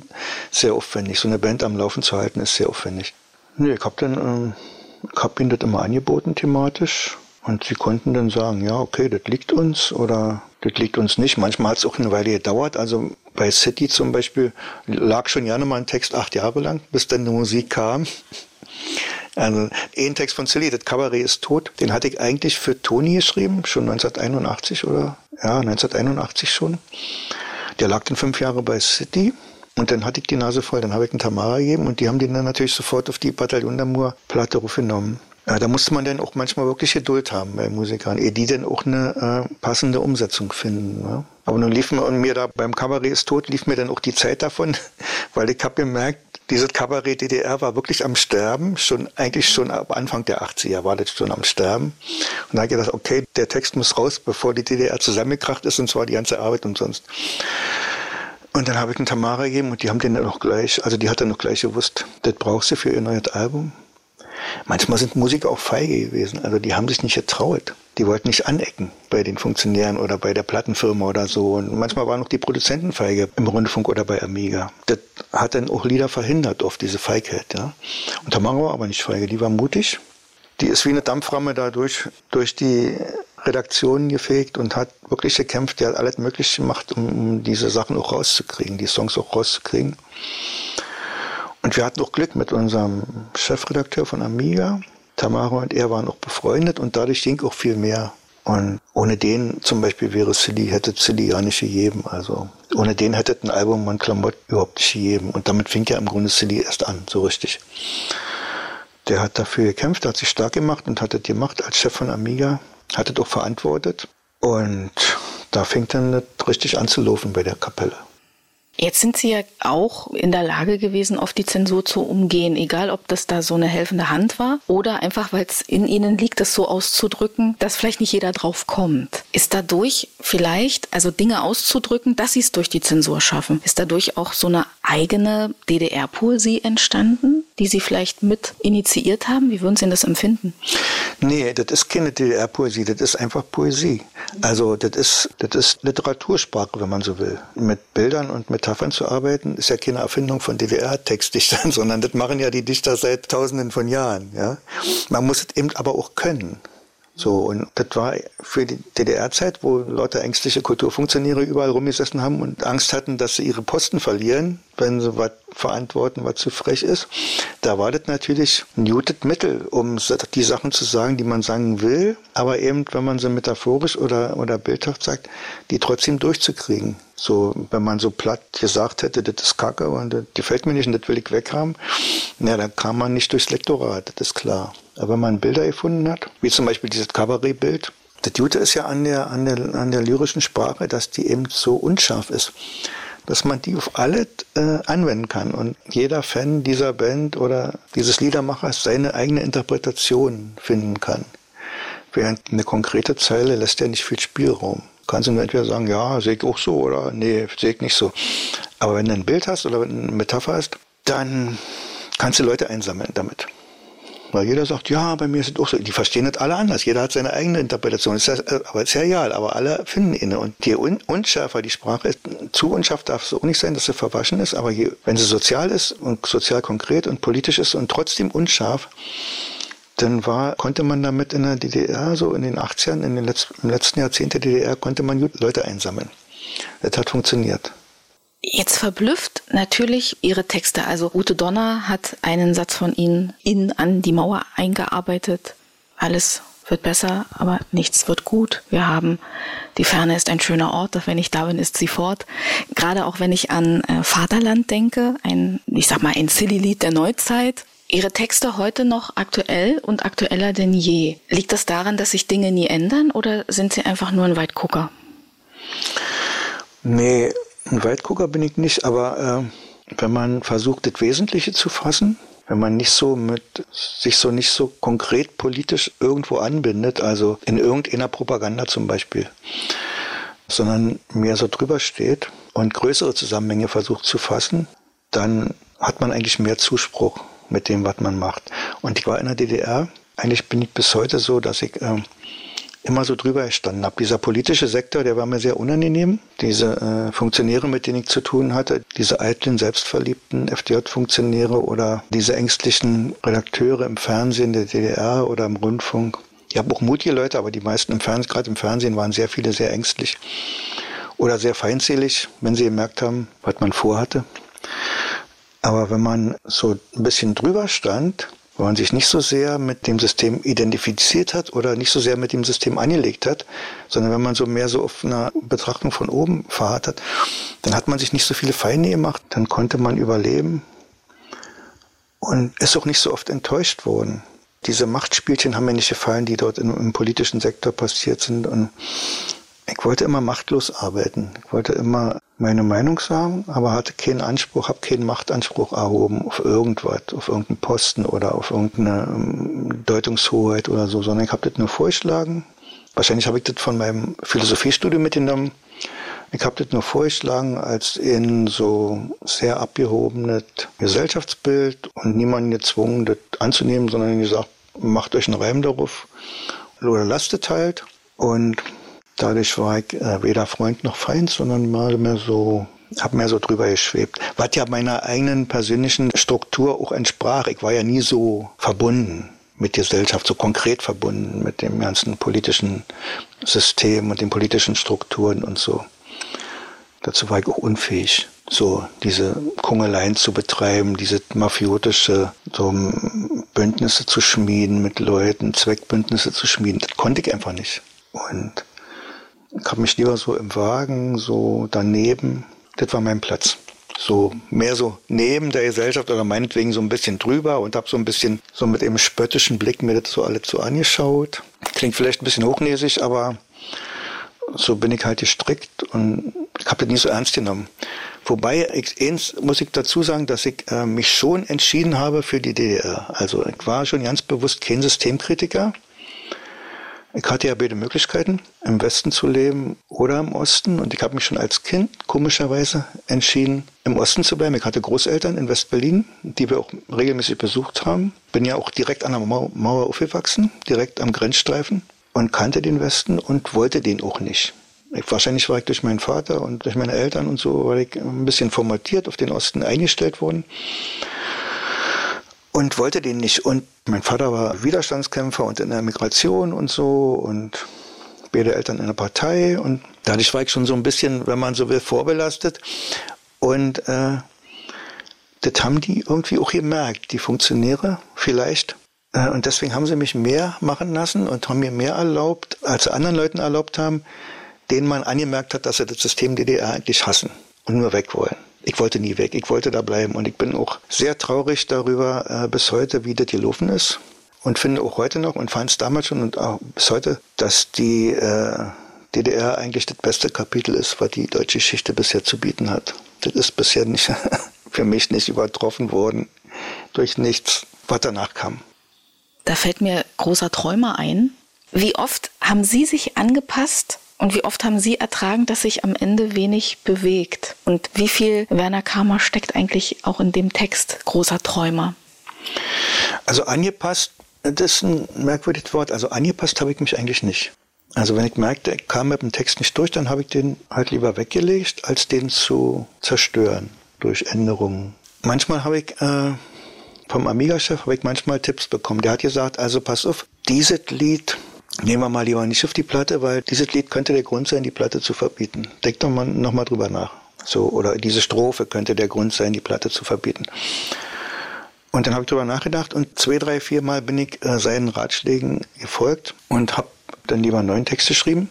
sehr aufwendig. So eine Band am Laufen zu halten, ist sehr aufwendig. Nee, ich habe dann, ähm, ich hab ihnen das immer angeboten thematisch. Und sie konnten dann sagen, ja, okay, das liegt uns oder das liegt uns nicht. Manchmal hat es auch eine Weile gedauert. Also bei City zum Beispiel lag schon gerne mal ein Text acht Jahre lang, bis dann die Musik kam. Also ein Text von Silly, das Kabarett ist tot, den hatte ich eigentlich für Toni geschrieben, schon 1981 oder ja, 1981 schon. Der lag dann fünf Jahre bei City. Und dann hatte ich die Nase voll, dann habe ich einen Tamara gegeben und die haben den dann natürlich sofort auf die Bataillon d'Amour Platte aufgenommen. Ja, da musste man dann auch manchmal wirklich Geduld haben bei Musikern, ehe die dann auch eine äh, passende Umsetzung finden. Ne? Aber nun lief mir da beim Kabarett ist tot, lief mir dann auch die Zeit davon, [LAUGHS] weil ich habe gemerkt, dieses Kabarett DDR war wirklich am Sterben, schon eigentlich schon ab Anfang der 80er war das schon am Sterben. Und da habe ich gedacht, okay, der Text muss raus, bevor die DDR zusammengekracht ist, und zwar die ganze Arbeit umsonst. Und dann habe ich einen Tamara gegeben und die haben den dann auch gleich, also die hat dann noch gleich gewusst, das brauchst du für ihr neues Album. Manchmal sind Musiker auch feige gewesen, also die haben sich nicht getraut. Die wollten nicht anecken bei den Funktionären oder bei der Plattenfirma oder so. Und manchmal waren auch die Produzenten feige im Rundfunk oder bei Amiga. Das hat dann auch Lieder verhindert, oft diese Feigheit. Ja. Und Tamara war aber nicht feige, die war mutig. Die ist wie eine Dampframme da durch, die Redaktion gefegt und hat wirklich gekämpft. Die hat alles Mögliche gemacht, um diese Sachen auch rauszukriegen, die Songs auch rauszukriegen. Und wir hatten auch Glück mit unserem Chefredakteur von Amiga. Tamara und er waren auch befreundet und dadurch ging auch viel mehr. Und ohne den zum Beispiel wäre Silly, hätte Silly ja nicht gegeben. Also ohne den hätte ein Album von Klamott überhaupt nicht gegeben. Und damit fing ja im Grunde Silly erst an, so richtig. Der hat dafür gekämpft, hat sich stark gemacht und hat das gemacht als Chef von Amiga, hat es auch verantwortet. Und da fing dann das richtig an zu laufen bei der Kapelle. Jetzt sind Sie ja auch in der Lage gewesen, oft die Zensur zu umgehen, egal ob das da so eine helfende Hand war oder einfach, weil es in Ihnen liegt, das so auszudrücken, dass vielleicht nicht jeder drauf kommt. Ist dadurch vielleicht, also Dinge auszudrücken, dass Sie es durch die Zensur schaffen, ist dadurch auch so eine eigene DDR-Poesie entstanden, die Sie vielleicht mit initiiert haben? Wie würden Sie das empfinden? Nee, das ist keine DDR-Poesie, das ist einfach Poesie. Also das ist, ist Literatursprache, wenn man so will. Mit Bildern und Metaphern zu arbeiten, ist ja keine Erfindung von DDR-Textdichtern, [LAUGHS] sondern das machen ja die Dichter seit tausenden von Jahren. Ja? Man muss es eben aber auch können. So, und das war für die DDR-Zeit, wo Leute ängstliche Kulturfunktionäre überall rumgesessen haben und Angst hatten, dass sie ihre Posten verlieren, wenn sie was verantworten, was zu frech ist. Da war das natürlich ein gutes Mittel, um die Sachen zu sagen, die man sagen will, aber eben, wenn man sie metaphorisch oder, oder bildhaft sagt, die trotzdem durchzukriegen. So, wenn man so platt gesagt hätte, das ist Kacke und das gefällt mir nicht und das will ich weghaben, na, dann kam man nicht durchs Lektorat, das ist klar. Wenn man Bilder gefunden hat, wie zum Beispiel dieses Kabarettbild, das Gute ist ja an der, an, der, an der lyrischen Sprache, dass die eben so unscharf ist, dass man die auf alles äh, anwenden kann und jeder Fan dieser Band oder dieses Liedermachers seine eigene Interpretation finden kann. Während eine konkrete Zeile lässt ja nicht viel Spielraum kannst du nur entweder sagen, ja, sehe ich auch so oder nee, sehe ich nicht so. Aber wenn du ein Bild hast oder eine Metapher hast, dann kannst du Leute einsammeln damit. Weil jeder sagt, ja, bei mir ist es auch so. Die verstehen das alle anders. Jeder hat seine eigene Interpretation. Ist ja, äh, aber ist ja real. Aber alle finden inne. Und je un unschärfer die Sprache ist, zu unscharf darf es auch nicht sein, dass sie verwaschen ist. Aber je, wenn sie sozial ist und sozial konkret und politisch ist und trotzdem unscharf, dann war, konnte man damit in der DDR, so in den 80ern, in den letzten, im letzten Jahrzehnt der DDR, konnte man Leute einsammeln. Das hat funktioniert. Jetzt verblüfft natürlich Ihre Texte. Also Ute Donner hat einen Satz von Ihnen in an die Mauer eingearbeitet. Alles wird besser, aber nichts wird gut. Wir haben, die Ferne ist ein schöner Ort, doch wenn ich da bin, ist sie fort. Gerade auch wenn ich an äh, Vaterland denke, ein, ich sag mal, ein Silly-Lied der Neuzeit. Ihre Texte heute noch aktuell und aktueller denn je. Liegt das daran, dass sich Dinge nie ändern oder sind Sie einfach nur ein Weitgucker? Nee, ein Weitgucker bin ich nicht, aber äh, wenn man versucht, das Wesentliche zu fassen, wenn man nicht so mit sich so nicht so konkret politisch irgendwo anbindet, also in irgendeiner Propaganda zum Beispiel, sondern mehr so drüber steht und größere Zusammenhänge versucht zu fassen, dann hat man eigentlich mehr Zuspruch mit dem, was man macht. Und ich war in der DDR, eigentlich bin ich bis heute so, dass ich äh, immer so drüber gestanden habe. Dieser politische Sektor, der war mir sehr unangenehm. Diese äh, Funktionäre, mit denen ich zu tun hatte, diese eitlen, selbstverliebten FDJ-Funktionäre oder diese ängstlichen Redakteure im Fernsehen der DDR oder im Rundfunk. Ich habe auch mutige Leute, aber die meisten im Fernsehen, gerade im Fernsehen, waren sehr viele sehr ängstlich oder sehr feindselig, wenn sie gemerkt haben, was man vorhatte. Aber wenn man so ein bisschen drüber stand, wenn man sich nicht so sehr mit dem System identifiziert hat oder nicht so sehr mit dem System angelegt hat, sondern wenn man so mehr so auf einer Betrachtung von oben verharrt hat, dann hat man sich nicht so viele Feinde gemacht, dann konnte man überleben und ist auch nicht so oft enttäuscht worden. Diese Machtspielchen haben mir nicht gefallen, die dort im, im politischen Sektor passiert sind und ich wollte immer machtlos arbeiten. Ich wollte immer meine Meinung sagen, aber hatte keinen Anspruch, habe keinen Machtanspruch erhoben auf irgendwas, auf irgendeinen Posten oder auf irgendeine ähm, Deutungshoheit oder so, sondern ich habe das nur vorgeschlagen. Wahrscheinlich habe ich das von meinem Philosophiestudium mitgenommen. Ich habe das nur vorgeschlagen als in so sehr abgehobenes Gesellschaftsbild und niemanden gezwungen, das anzunehmen, sondern gesagt, macht euch einen Reim darauf oder lasst es halt. Und Dadurch war ich äh, weder Freund noch Feind, sondern mal mehr so, habe mehr so drüber geschwebt. Was ja meiner eigenen persönlichen Struktur auch entsprach. Ich war ja nie so verbunden mit Gesellschaft, so konkret verbunden mit dem ganzen politischen System und den politischen Strukturen und so. Dazu war ich auch unfähig, so diese Kungeleien zu betreiben, diese mafiotische so Bündnisse zu schmieden mit Leuten, Zweckbündnisse zu schmieden. Das konnte ich einfach nicht. Und ich habe mich lieber so im Wagen, so daneben. Das war mein Platz. So mehr so neben der Gesellschaft oder meinetwegen so ein bisschen drüber und habe so ein bisschen so mit dem spöttischen Blick mir das so alles so angeschaut. Klingt vielleicht ein bisschen hochnäsig, aber so bin ich halt gestrickt und ich habe das nie so ernst genommen. Wobei, ich, eins muss ich dazu sagen, dass ich äh, mich schon entschieden habe für die DDR. Also ich war schon ganz bewusst kein Systemkritiker. Ich hatte ja beide Möglichkeiten, im Westen zu leben oder im Osten. Und ich habe mich schon als Kind komischerweise entschieden, im Osten zu bleiben. Ich hatte Großeltern in West-Berlin, die wir auch regelmäßig besucht haben. Bin ja auch direkt an der Mauer aufgewachsen, direkt am Grenzstreifen und kannte den Westen und wollte den auch nicht. Ich, wahrscheinlich war ich durch meinen Vater und durch meine Eltern und so, weil ich ein bisschen formatiert auf den Osten eingestellt worden und wollte den nicht. Und mein Vater war Widerstandskämpfer und in der Migration und so und beide Eltern in der Partei und dadurch war ich schon so ein bisschen, wenn man so will, vorbelastet. Und äh, das haben die irgendwie auch gemerkt, die Funktionäre vielleicht. Äh, und deswegen haben sie mich mehr machen lassen und haben mir mehr erlaubt, als anderen Leuten erlaubt haben, denen man angemerkt hat, dass sie das System DDR eigentlich hassen und nur weg wollen ich wollte nie weg, ich wollte da bleiben. Und ich bin auch sehr traurig darüber äh, bis heute, wie das gelaufen ist. Und finde auch heute noch und fand es damals schon und auch bis heute, dass die äh, DDR eigentlich das beste Kapitel ist, was die deutsche Geschichte bisher zu bieten hat. Das ist bisher nicht, [LAUGHS] für mich nicht übertroffen worden durch nichts, was danach kam. Da fällt mir großer Träumer ein. Wie oft haben Sie sich angepasst und wie oft haben Sie ertragen, dass sich am Ende wenig bewegt? Und wie viel Werner Kramer steckt eigentlich auch in dem Text großer Träumer? Also angepasst, das ist ein merkwürdiges Wort. Also angepasst habe ich mich eigentlich nicht. Also wenn ich merkte, ich kam mit dem Text nicht durch, dann habe ich den halt lieber weggelegt, als den zu zerstören durch Änderungen. Manchmal habe ich äh, vom Amiga-Chef habe ich manchmal Tipps bekommen. Der hat gesagt, also pass auf, dieses Lied nehmen wir mal lieber nicht auf die Platte, weil dieses Lied könnte der Grund sein, die Platte zu verbieten. Denk doch mal noch mal drüber nach. So oder diese Strophe könnte der Grund sein, die Platte zu verbieten. Und dann habe ich drüber nachgedacht und zwei, drei, vier Mal bin ich äh, seinen Ratschlägen gefolgt und habe dann lieber einen neuen Text geschrieben.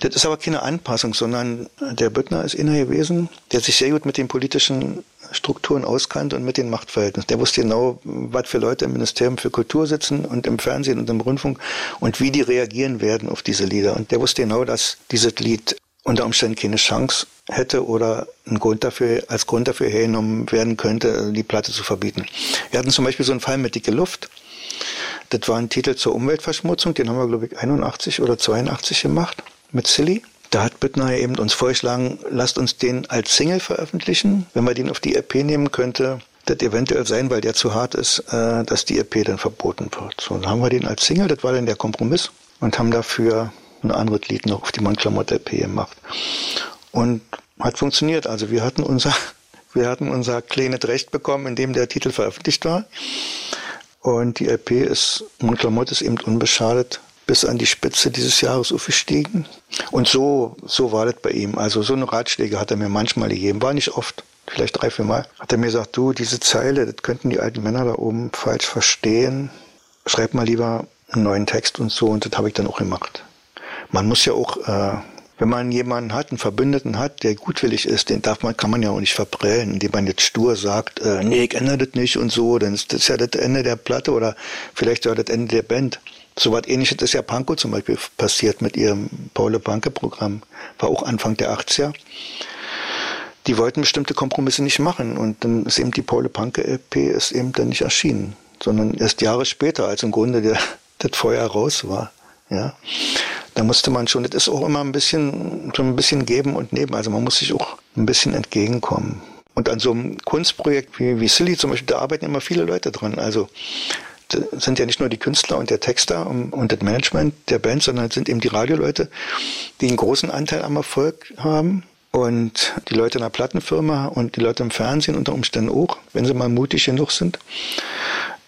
Das ist aber keine Anpassung, sondern der Büttner ist einer gewesen, der sich sehr gut mit den politischen Strukturen auskannte und mit den Machtverhältnissen. Der wusste genau, was für Leute im Ministerium für Kultur sitzen und im Fernsehen und im Rundfunk und wie die reagieren werden auf diese Lieder. Und der wusste genau, dass dieses Lied unter Umständen keine Chance hätte oder ein Grund dafür, als Grund dafür hergenommen werden könnte, die Platte zu verbieten. Wir hatten zum Beispiel so einen Fall mit Dicke Luft. Das war ein Titel zur Umweltverschmutzung, den haben wir, glaube ich, 81 oder 82 gemacht mit Silly. Da hat Büttner eben uns vorgeschlagen, lasst uns den als Single veröffentlichen. Wenn wir den auf die EP nehmen, könnte das eventuell sein, weil der zu hart ist, äh, dass die EP dann verboten wird. So, dann haben wir den als Single, das war dann der Kompromiss und haben dafür ein anderes Lied noch auf die Mannklamott EP gemacht. Und hat funktioniert. Also wir hatten unser, [LAUGHS] wir hatten unser kleines Recht bekommen, in dem der Titel veröffentlicht war. Und die LP ist, Monklamott ist eben unbeschadet bis an die Spitze dieses Jahres aufgestiegen. Und so, so war das bei ihm. Also so eine Ratschläge hat er mir manchmal gegeben. War nicht oft, vielleicht drei, vier Mal. Hat er mir gesagt, du, diese Zeile, das könnten die alten Männer da oben falsch verstehen. Schreib mal lieber einen neuen Text und so. Und das habe ich dann auch gemacht. Man muss ja auch, äh, wenn man jemanden hat, einen Verbündeten hat, der gutwillig ist, den darf man, kann man ja auch nicht verprellen, indem man jetzt stur sagt, äh, nee, ich ändere das nicht und so, dann ist das ja das Ende der Platte oder vielleicht sogar das Ende der Band. So was ähnliches ist ja Panko zum Beispiel passiert mit ihrem Paule Panke Programm. War auch Anfang der 80er. Die wollten bestimmte Kompromisse nicht machen und dann ist eben die Paule Panke LP ist eben dann nicht erschienen, sondern erst Jahre später, als im Grunde der, [LAUGHS] das Feuer raus war. Ja. Da musste man schon, das ist auch immer ein bisschen, so ein bisschen geben und nehmen. Also man muss sich auch ein bisschen entgegenkommen. Und an so einem Kunstprojekt wie, wie Silly zum Beispiel, da arbeiten immer viele Leute dran. Also sind ja nicht nur die Künstler und der Texter und das Management der Band, sondern sind eben die Radioleute, die einen großen Anteil am Erfolg haben. Und die Leute in der Plattenfirma und die Leute im Fernsehen unter Umständen auch, wenn sie mal mutig genug sind.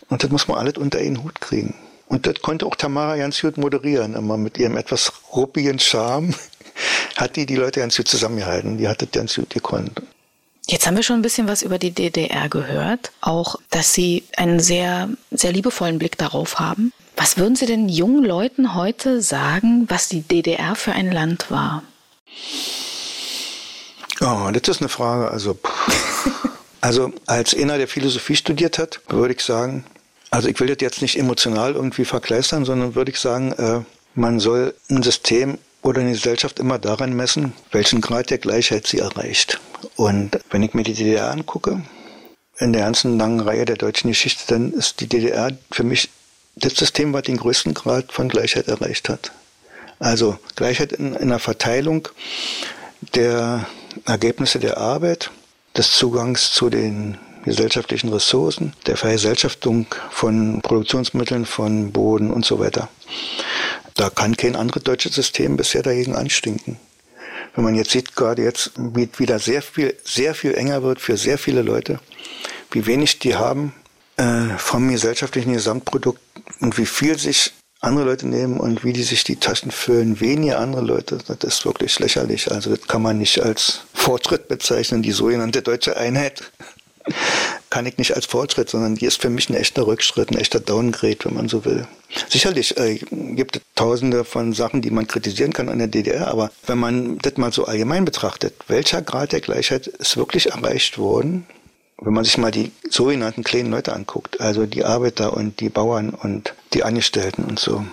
Und das muss man alles unter einen Hut kriegen. Und das konnte auch Tamara ganz gut moderieren, immer mit ihrem etwas ruppigen Charme [LAUGHS] hat die die Leute ganz gut zusammengehalten. Die hat das ganz gut gekonnt. Jetzt haben wir schon ein bisschen was über die DDR gehört, auch dass Sie einen sehr, sehr liebevollen Blick darauf haben. Was würden Sie denn jungen Leuten heute sagen, was die DDR für ein Land war? Oh, das ist eine Frage. Also, [LAUGHS] also als einer, der Philosophie studiert hat, würde ich sagen, also ich will das jetzt nicht emotional irgendwie verkleistern, sondern würde ich sagen, äh, man soll ein System oder eine Gesellschaft immer daran messen, welchen Grad der Gleichheit sie erreicht. Und wenn ich mir die DDR angucke, in der ganzen langen Reihe der deutschen Geschichte, dann ist die DDR für mich das System, was den größten Grad von Gleichheit erreicht hat. Also Gleichheit in, in der Verteilung der Ergebnisse der Arbeit, des Zugangs zu den gesellschaftlichen Ressourcen, der Vergesellschaftung von Produktionsmitteln, von Boden und so weiter. Da kann kein anderes deutsches System bisher dagegen anstinken. Wenn man jetzt sieht, gerade jetzt, wie wieder sehr viel, sehr viel enger wird für sehr viele Leute, wie wenig die haben äh, vom gesellschaftlichen Gesamtprodukt und wie viel sich andere Leute nehmen und wie die sich die Taschen füllen, weniger andere Leute, das ist wirklich lächerlich. Also das kann man nicht als Fortschritt bezeichnen, die sogenannte deutsche Einheit kann ich nicht als Fortschritt, sondern die ist für mich ein echter Rückschritt, ein echter Downgrade, wenn man so will. Sicherlich äh, gibt es tausende von Sachen, die man kritisieren kann an der DDR, aber wenn man das mal so allgemein betrachtet, welcher Grad der Gleichheit ist wirklich erreicht worden? Wenn man sich mal die sogenannten kleinen Leute anguckt, also die Arbeiter und die Bauern und die Angestellten und so,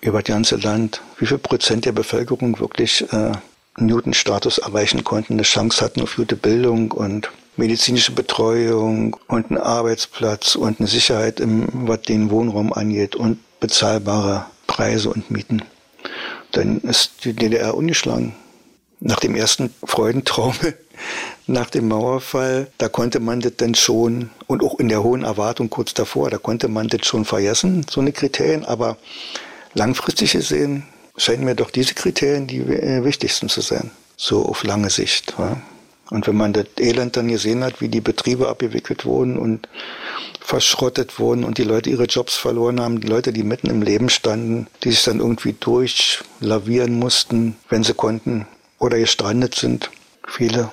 über das ganze Land, wie viel Prozent der Bevölkerung wirklich äh, Newton-Status erreichen konnten, eine Chance hatten auf gute Bildung und medizinische Betreuung und einen Arbeitsplatz und eine Sicherheit, im, was den Wohnraum angeht und bezahlbare Preise und Mieten. Dann ist die DDR ungeschlagen. Nach dem ersten Freudentraum [LAUGHS] nach dem Mauerfall, da konnte man das dann schon, und auch in der hohen Erwartung kurz davor, da konnte man das schon vergessen, so eine Kriterien, aber langfristig gesehen scheinen mir doch diese Kriterien die äh, wichtigsten zu sein, so auf lange Sicht. Ja? Und wenn man das Elend dann gesehen hat, wie die Betriebe abgewickelt wurden und verschrottet wurden und die Leute ihre Jobs verloren haben, die Leute, die mitten im Leben standen, die sich dann irgendwie durchlavieren mussten, wenn sie konnten, oder gestrandet sind, viele,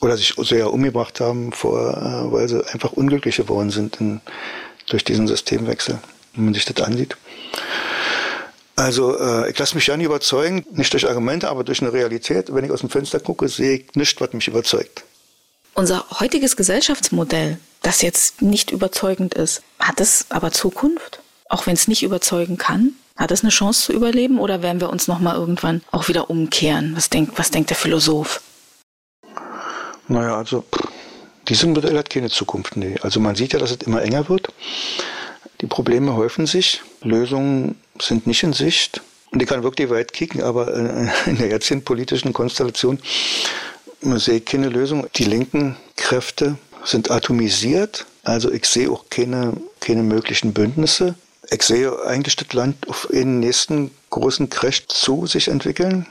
oder sich sehr umgebracht haben, vor, äh, weil sie einfach unglücklich geworden sind in, durch diesen Systemwechsel, wenn man sich das ansieht. Also äh, ich lasse mich ja nicht überzeugen, nicht durch Argumente, aber durch eine Realität. Wenn ich aus dem Fenster gucke, sehe ich nichts, was mich überzeugt. Unser heutiges Gesellschaftsmodell, das jetzt nicht überzeugend ist, hat es aber Zukunft? Auch wenn es nicht überzeugen kann? Hat es eine Chance zu überleben oder werden wir uns nochmal irgendwann auch wieder umkehren? Was denkt, was denkt der Philosoph? Naja, also dieses Modell hat keine Zukunft. Nee. Also man sieht ja, dass es immer enger wird. Die Probleme häufen sich, Lösungen sind nicht in Sicht. Und ich kann wirklich weit kicken, aber äh, in der jetzigen politischen Konstellation sehe ich keine Lösung. Die linken Kräfte sind atomisiert. Also ich sehe auch keine, keine möglichen Bündnisse. Ich sehe eigentlich das Land auf den nächsten großen Crash zu sich entwickeln.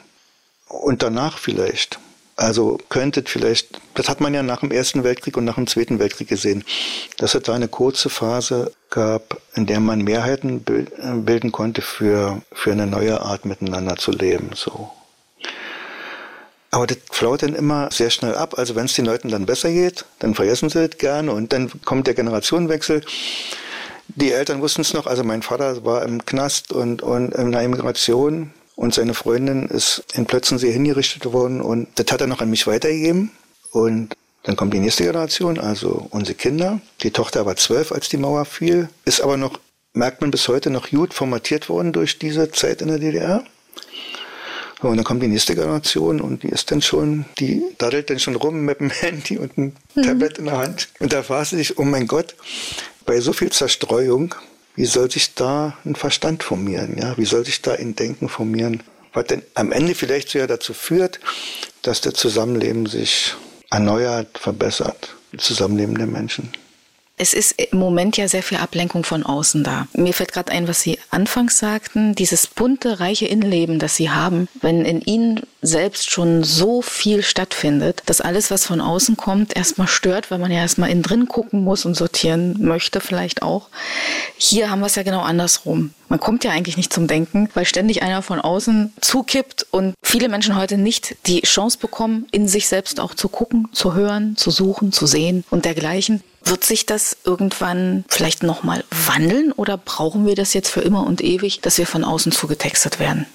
Und danach vielleicht. Also könnte vielleicht, das hat man ja nach dem Ersten Weltkrieg und nach dem Zweiten Weltkrieg gesehen, dass es da eine kurze Phase gab, in der man Mehrheiten bilden konnte für, für eine neue Art miteinander zu leben, so. Aber das flaut dann immer sehr schnell ab. Also wenn es den Leuten dann besser geht, dann vergessen sie das gerne und dann kommt der Generationenwechsel. Die Eltern wussten es noch, also mein Vater war im Knast und, und in einer Immigration und seine Freundin ist in Plötzensee hingerichtet worden und das hat er noch an mich weitergegeben. Und dann kommt die nächste Generation, also unsere Kinder. Die Tochter war zwölf, als die Mauer fiel, ist aber noch, merkt man bis heute, noch gut formatiert worden durch diese Zeit in der DDR. Und dann kommt die nächste Generation und die ist dann schon, die daddelt dann schon rum mit dem [LAUGHS] Handy und einem mhm. Tablet in der Hand. Und da fragst du dich, oh mein Gott, bei so viel Zerstreuung wie soll sich da ein Verstand formieren? Ja? Wie soll sich da ein Denken formieren? Was denn am Ende vielleicht sogar dazu führt, dass das Zusammenleben sich erneuert, verbessert, das Zusammenleben der Menschen. Es ist im Moment ja sehr viel Ablenkung von außen da. Mir fällt gerade ein, was Sie anfangs sagten, dieses bunte, reiche Innenleben, das Sie haben, wenn in Ihnen selbst schon so viel stattfindet, dass alles, was von außen kommt, erstmal stört, weil man ja erstmal innen drin gucken muss und sortieren möchte vielleicht auch. Hier haben wir es ja genau andersrum. Man kommt ja eigentlich nicht zum Denken, weil ständig einer von außen zukippt und viele Menschen heute nicht die Chance bekommen, in sich selbst auch zu gucken, zu hören, zu suchen, zu sehen und dergleichen. Wird sich das irgendwann vielleicht nochmal wandeln oder brauchen wir das jetzt für immer und ewig, dass wir von außen zugetextet werden?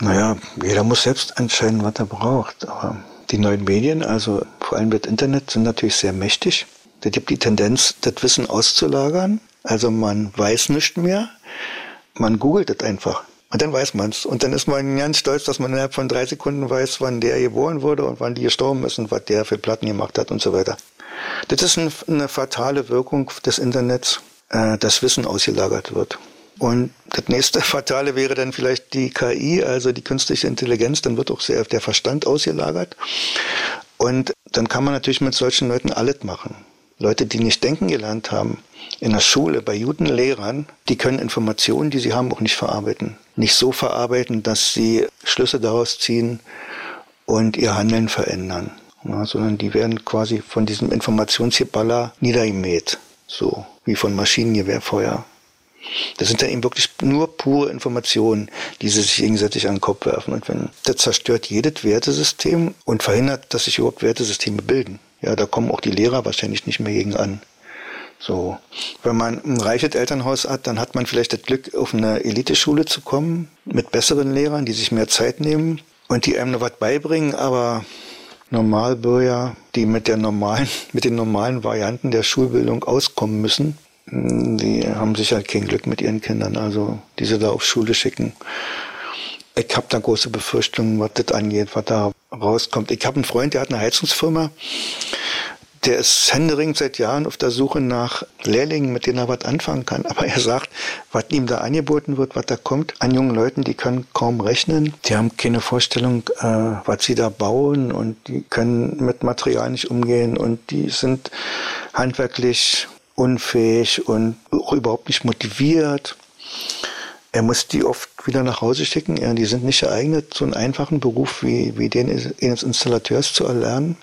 Naja, jeder muss selbst entscheiden, was er braucht. Aber die neuen Medien, also vor allem das Internet, sind natürlich sehr mächtig. Da gibt die Tendenz, das Wissen auszulagern. Also man weiß nicht mehr. Man googelt es einfach. Und dann weiß man es. Und dann ist man ganz stolz, dass man innerhalb von drei Sekunden weiß, wann der geboren wurde und wann die gestorben ist und was der für Platten gemacht hat und so weiter. Das ist eine, eine fatale Wirkung des Internets, äh, dass Wissen ausgelagert wird. Und das nächste [LAUGHS] Fatale wäre dann vielleicht die KI, also die künstliche Intelligenz, dann wird auch sehr der Verstand ausgelagert. Und dann kann man natürlich mit solchen Leuten alles machen. Leute, die nicht denken gelernt haben, in der Schule, bei Judenlehrern, die können Informationen, die sie haben, auch nicht verarbeiten. Nicht so verarbeiten, dass sie Schlüsse daraus ziehen und ihr Handeln verändern. Ja, sondern die werden quasi von diesem Informationsgeballer niedergemäht. So wie von Maschinengewehrfeuer. Das sind dann eben wirklich nur pure Informationen, die sie sich gegenseitig an den Kopf werfen. Und wenn das zerstört jedes Wertesystem und verhindert, dass sich überhaupt Wertesysteme bilden. Ja, da kommen auch die Lehrer wahrscheinlich nicht mehr gegen an. So. Wenn man ein reiches Elternhaus hat, dann hat man vielleicht das Glück, auf eine Eliteschule zu kommen, mit besseren Lehrern, die sich mehr Zeit nehmen und die einem noch was beibringen, aber Normalbürger, die mit der normalen, [LAUGHS] mit den normalen Varianten der Schulbildung auskommen müssen, die haben sicher kein Glück mit ihren Kindern, also diese da auf Schule schicken. Ich habe da große Befürchtungen, was das angeht, was da rauskommt. Ich habe einen Freund, der hat eine Heizungsfirma. Der ist händeringend seit Jahren auf der Suche nach Lehrlingen, mit denen er was anfangen kann. Aber er sagt, was ihm da angeboten wird, was da kommt an jungen Leuten, die können kaum rechnen. Die haben keine Vorstellung, äh, was sie da bauen und die können mit Material nicht umgehen und die sind handwerklich unfähig und auch überhaupt nicht motiviert. Er muss die oft wieder nach Hause schicken. Ja, die sind nicht geeignet, so einen einfachen Beruf wie, wie den eines Installateurs zu erlernen.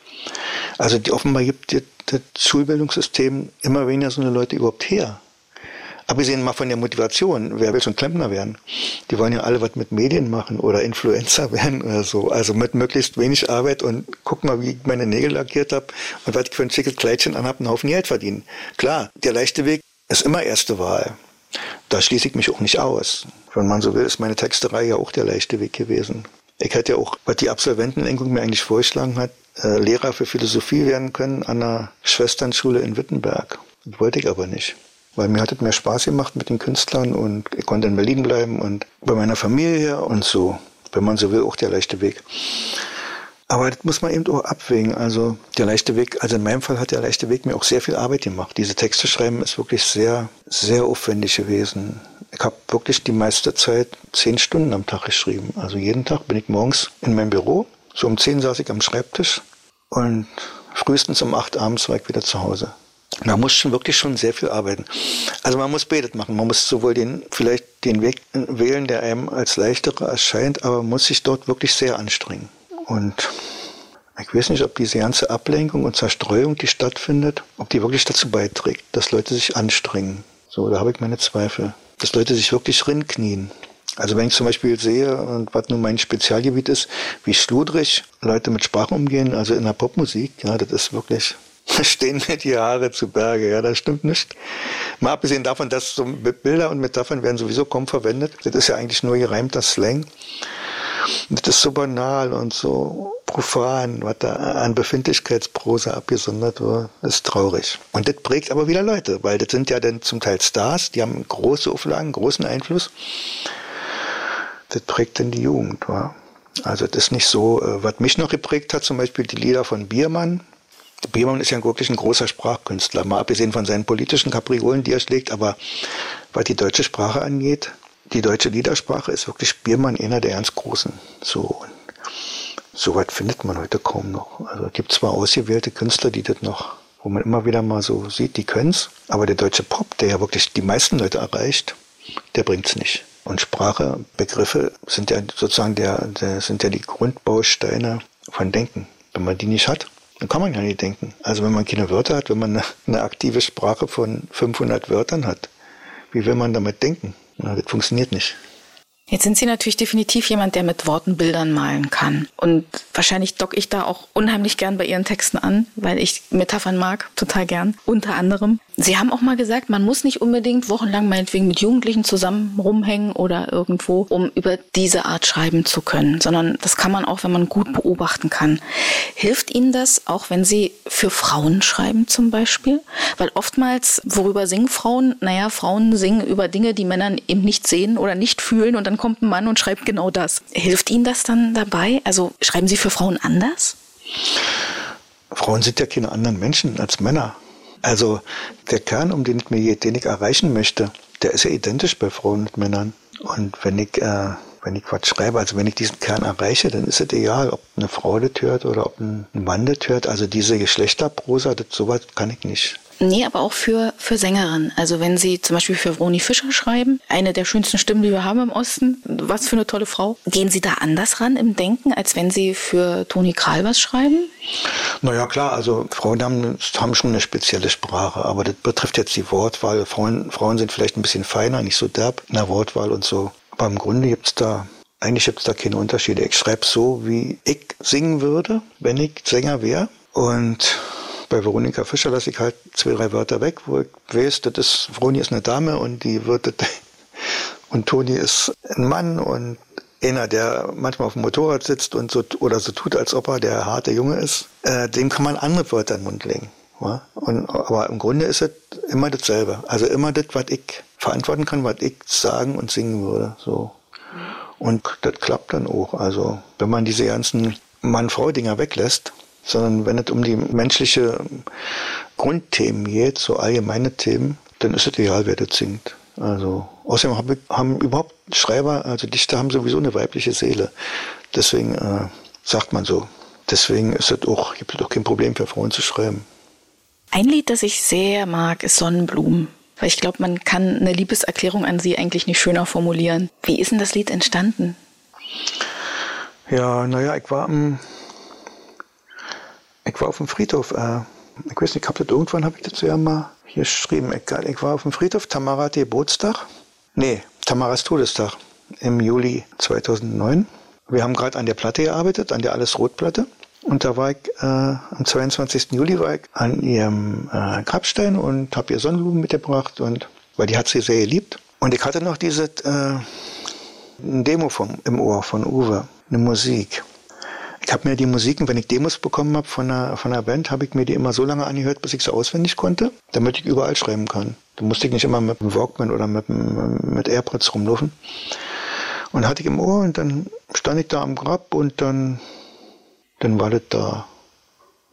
Also die, offenbar gibt das Schulbildungssystem immer weniger so eine Leute überhaupt her. Abgesehen mal von der Motivation, wer will schon Klempner werden? Die wollen ja alle was mit Medien machen oder Influencer [LAUGHS] werden oder so. Also mit möglichst wenig Arbeit und guck mal, wie ich meine Nägel lackiert habe und was ich für ein schickes Kleidchen anhabe, einen Haufen Geld verdienen. Klar, der leichte Weg ist immer erste Wahl. Da schließe ich mich auch nicht aus. Wenn man so will, ist meine Texterei ja auch der leichte Weg gewesen. Ich hätte ja auch, was die Absolventenlenkung mir eigentlich vorgeschlagen hat, äh, Lehrer für Philosophie werden können an einer Schwesternschule in Wittenberg. Das wollte ich aber nicht. Weil mir hat es mehr Spaß gemacht mit den Künstlern und ich konnte in Berlin bleiben und bei meiner Familie und so. Wenn man so will, auch der leichte Weg. Aber das muss man eben auch abwägen. Also der leichte Weg, also in meinem Fall hat der leichte Weg mir auch sehr viel Arbeit gemacht. Diese Texte schreiben ist wirklich sehr, sehr aufwendig gewesen. Ich habe wirklich die meiste Zeit zehn Stunden am Tag geschrieben. Also jeden Tag bin ich morgens in meinem Büro. So um zehn saß ich am Schreibtisch und frühestens um acht abends war ich wieder zu Hause. Man muss schon wirklich schon sehr viel arbeiten. Also man muss betet machen. Man muss sowohl den, vielleicht den Weg wählen, der einem als leichterer erscheint, aber man muss sich dort wirklich sehr anstrengen. Und ich weiß nicht, ob diese ganze Ablenkung und Zerstreuung, die stattfindet, ob die wirklich dazu beiträgt, dass Leute sich anstrengen. So, da habe ich meine Zweifel. Dass Leute sich wirklich rinknien. Also wenn ich zum Beispiel sehe, und was nun mein Spezialgebiet ist, wie schludrig Leute mit Sprache umgehen, also in der Popmusik, ja, das ist wirklich, [LAUGHS] da stehen mir die Haare zu Berge, ja, das stimmt nicht. Mal abgesehen davon, dass so Bilder und Metaphern werden sowieso kaum verwendet. Das ist ja eigentlich nur gereimter Slang. Das ist so banal und so profan, was da an Befindlichkeitsprosa abgesondert wird, ist traurig. Und das prägt aber wieder Leute, weil das sind ja dann zum Teil Stars, die haben große Auflagen, großen Einfluss. Das prägt dann die Jugend. Wa? Also das ist nicht so, äh, was mich noch geprägt hat, zum Beispiel die Lieder von Biermann. Biermann ist ja wirklich ein großer Sprachkünstler, mal abgesehen von seinen politischen Kapriolen, die er schlägt, aber was die deutsche Sprache angeht, die deutsche Liedersprache ist wirklich Biermann einer der ganz großen. So, so weit findet man heute kaum noch. Also es gibt zwar ausgewählte Künstler, die das noch, wo man immer wieder mal so sieht, die können's, aber der deutsche Pop, der ja wirklich die meisten Leute erreicht, der bringt's nicht. Und Sprache, Begriffe sind ja sozusagen der, der sind ja die Grundbausteine von Denken. Wenn man die nicht hat, dann kann man ja nicht denken. Also wenn man keine Wörter hat, wenn man eine, eine aktive Sprache von 500 Wörtern hat, wie will man damit denken? Na, das funktioniert nicht. Jetzt sind Sie natürlich definitiv jemand, der mit Worten Bildern malen kann. Und wahrscheinlich dock ich da auch unheimlich gern bei Ihren Texten an, weil ich Metaphern mag, total gern. Unter anderem. Sie haben auch mal gesagt, man muss nicht unbedingt wochenlang meinetwegen mit Jugendlichen zusammen rumhängen oder irgendwo, um über diese Art schreiben zu können, sondern das kann man auch, wenn man gut beobachten kann. Hilft Ihnen das, auch wenn Sie für Frauen schreiben zum Beispiel? Weil oftmals, worüber singen Frauen? Naja, Frauen singen über Dinge, die Männer eben nicht sehen oder nicht fühlen und dann kommt ein Mann und schreibt genau das. Hilft Ihnen das dann dabei? Also schreiben Sie für Frauen anders? Frauen sind ja keine anderen Menschen als Männer. Also der Kern, um den ich, mir, den ich erreichen möchte, der ist ja identisch bei Frauen und Männern. Und wenn ich, äh, wenn ich was schreibe, also wenn ich diesen Kern erreiche, dann ist es egal, ob eine Frau das hört oder ob ein Mann das hört. Also diese Geschlechterprosa, das sowas kann ich nicht. Nee, aber auch für, für Sängerinnen. Also wenn Sie zum Beispiel für Vroni Fischer schreiben, eine der schönsten Stimmen, die wir haben im Osten, was für eine tolle Frau. Gehen Sie da anders ran im Denken, als wenn Sie für Toni Kral was schreiben? Naja, klar, also Frauen haben, haben schon eine spezielle Sprache, aber das betrifft jetzt die Wortwahl. Frauen, Frauen sind vielleicht ein bisschen feiner, nicht so derb in der Wortwahl und so. Aber im Grunde gibt's da eigentlich gibt's da keine Unterschiede. Ich schreibe so, wie ich singen würde, wenn ich Sänger wäre. Und bei Veronika Fischer lasse ich halt zwei, drei Wörter weg, wo ich weiß, das ist, Vroni ist eine Dame und die wird, [LAUGHS] und Toni ist ein Mann und einer, der manchmal auf dem Motorrad sitzt und so, oder so tut, als ob er der harte Junge ist, äh, dem kann man andere Wörter in den Mund legen. Ja? Und, aber im Grunde ist es immer dasselbe. Also immer das, was ich verantworten kann, was ich sagen und singen würde. So. Und das klappt dann auch. Also wenn man diese ganzen Mann-Frau-Dinger weglässt, sondern wenn es um die menschliche Grundthemen geht, so allgemeine Themen, dann ist es egal, wer das singt. Also außerdem haben, haben überhaupt Schreiber, also Dichter haben sowieso eine weibliche Seele. Deswegen äh, sagt man so. Deswegen ist es auch, gibt es auch kein Problem für Frauen zu schreiben. Ein Lied, das ich sehr mag, ist Sonnenblumen. Weil ich glaube, man kann eine Liebeserklärung an sie eigentlich nicht schöner formulieren. Wie ist denn das Lied entstanden? Ja, naja, ich war am, ich war auf dem Friedhof. Äh, ich weiß nicht, ich habe das irgendwann, habe ich das ja mal hier geschrieben. Ich, ich war auf dem Friedhof, Tamara hat Geburtstag. Nee, Tamaras Todestag im Juli 2009. Wir haben gerade an der Platte gearbeitet, an der Alles-Rot-Platte. Und da war ich äh, am 22. Juli war ich an ihrem äh, Grabstein und habe ihr Sonnenblumen mitgebracht und weil die hat sie sehr geliebt. Und ich hatte noch diese äh, Demo vom, im Ohr von Uwe, eine Musik. Ich habe mir die Musiken, wenn ich Demos bekommen habe von einer, von einer Band, habe ich mir die immer so lange angehört, bis ich sie auswendig konnte, damit ich überall schreiben kann. Da musste ich nicht immer mit dem Walkman oder mit, mit AirPods rumlaufen. Und hatte ich im Ohr und dann stand ich da am Grab und dann dann war das da.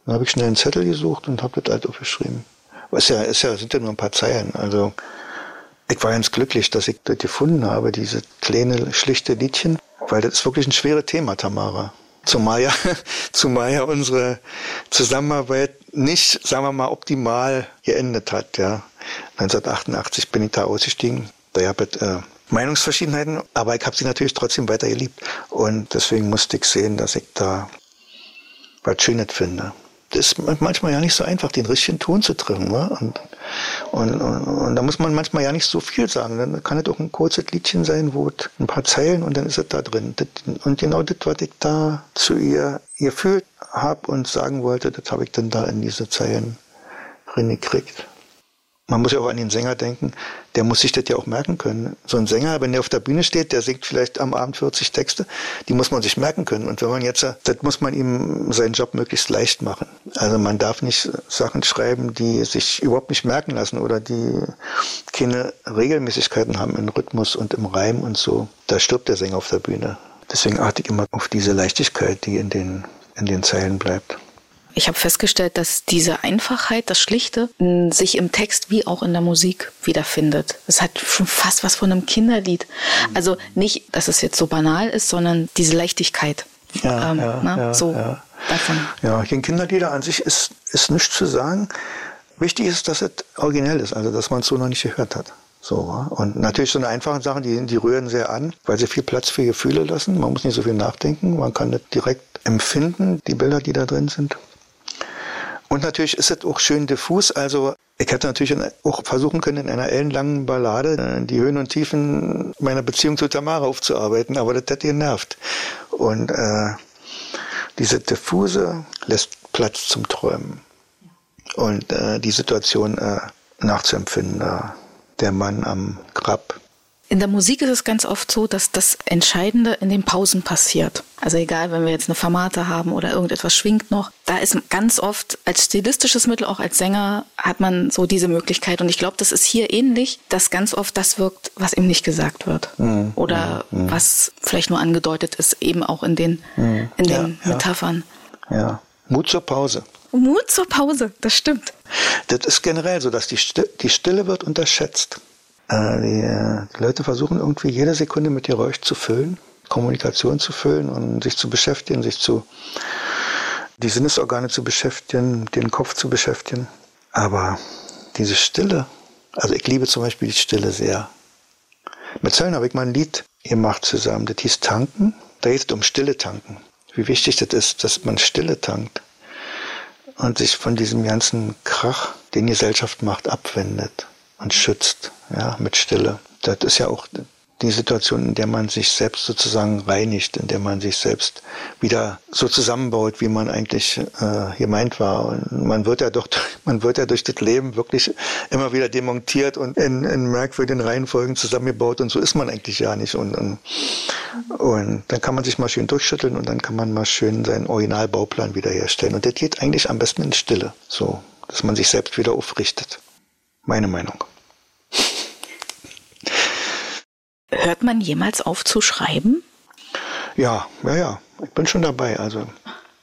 Dann habe ich schnell einen Zettel gesucht und habe das halt aufgeschrieben. Was ja, ist ja, sind ja nur ein paar Zeilen. Also ich war ganz glücklich, dass ich das gefunden habe, diese kleine, schlichte Liedchen, weil das ist wirklich ein schweres Thema, Tamara. Zumal ja, [LAUGHS] zumal ja unsere Zusammenarbeit nicht, sagen wir mal, optimal geendet hat. Ja. 1988 bin ich da ausgestiegen. Da gab es äh, Meinungsverschiedenheiten, aber ich habe sie natürlich trotzdem weiter geliebt. Und deswegen musste ich sehen, dass ich da was Schönes finde. Das ist manchmal ja nicht so einfach, den richtigen Ton zu treffen. Wa? Und, und, und, und, da muss man manchmal ja nicht so viel sagen. Dann kann es auch ein kurzes Liedchen sein, wo ein paar Zeilen und dann ist es da drin. Und genau das, was ich da zu ihr gefühlt habe und sagen wollte, das habe ich dann da in diese Zeilen drin gekriegt man muss ja auch an den Sänger denken, der muss sich das ja auch merken können. So ein Sänger, wenn der auf der Bühne steht, der singt vielleicht am Abend 40 Texte, die muss man sich merken können. Und wenn man jetzt, das muss man ihm seinen Job möglichst leicht machen. Also man darf nicht Sachen schreiben, die sich überhaupt nicht merken lassen oder die keine Regelmäßigkeiten haben im Rhythmus und im Reim und so. Da stirbt der Sänger auf der Bühne. Deswegen achte ich immer auf diese Leichtigkeit, die in den, in den Zeilen bleibt. Ich habe festgestellt, dass diese Einfachheit, das Schlichte, sich im Text wie auch in der Musik wiederfindet. Es hat schon fast was von einem Kinderlied. Also nicht, dass es jetzt so banal ist, sondern diese Leichtigkeit. Ja, ähm, ja, na, ja, so ja. davon. Ja, den Kinderlieder an sich ist, ist nichts zu sagen. Wichtig ist, dass es originell ist, also dass man es so noch nicht gehört hat. So, und natürlich so eine einfache Sachen, die, die rühren sehr an, weil sie viel Platz für Gefühle lassen. Man muss nicht so viel nachdenken, man kann das direkt empfinden, die Bilder, die da drin sind. Und natürlich ist es auch schön diffus. Also ich hätte natürlich auch versuchen können, in einer ellenlangen Ballade äh, die Höhen und Tiefen meiner Beziehung zu Tamara aufzuarbeiten, aber das hätte genervt. Und äh, diese diffuse lässt Platz zum Träumen und äh, die Situation äh, nachzuempfinden. Äh, der Mann am Grab in der Musik ist es ganz oft so, dass das Entscheidende in den Pausen passiert. Also egal, wenn wir jetzt eine Formate haben oder irgendetwas schwingt noch, da ist ganz oft als stilistisches Mittel, auch als Sänger, hat man so diese Möglichkeit. Und ich glaube, das ist hier ähnlich, dass ganz oft das wirkt, was ihm nicht gesagt wird. Mhm. Oder mhm. was vielleicht nur angedeutet ist, eben auch in den, mhm. in den ja, Metaphern. Ja. Mut zur Pause. Mut zur Pause, das stimmt. Das ist generell so, dass die Stille, die Stille wird unterschätzt. Äh, die, äh, die Leute versuchen irgendwie jede Sekunde mit Geräusch zu füllen, Kommunikation zu füllen und sich zu beschäftigen, sich zu die Sinnesorgane zu beschäftigen, den Kopf zu beschäftigen. Aber diese Stille, also ich liebe zum Beispiel die Stille sehr. Mit Zöllner habe ich mal ein Lied gemacht zusammen, das hieß Tanken. Da geht es um Stille tanken. Wie wichtig das ist, dass man Stille tankt und sich von diesem ganzen Krach, den Gesellschaft macht, abwendet und schützt, ja, mit Stille. Das ist ja auch die Situation, in der man sich selbst sozusagen reinigt, in der man sich selbst wieder so zusammenbaut, wie man eigentlich äh, gemeint war. Und man wird ja doch, [LAUGHS] man wird ja durch das Leben wirklich immer wieder demontiert und in, in merkwürdigen Reihenfolgen zusammengebaut und so ist man eigentlich ja nicht. Und, und, und dann kann man sich mal schön durchschütteln und dann kann man mal schön seinen Originalbauplan wiederherstellen. Und das geht eigentlich am besten in Stille, so, dass man sich selbst wieder aufrichtet. Meine Meinung. Hört man jemals auf zu schreiben? Ja, ja, ja. Ich bin schon dabei. Also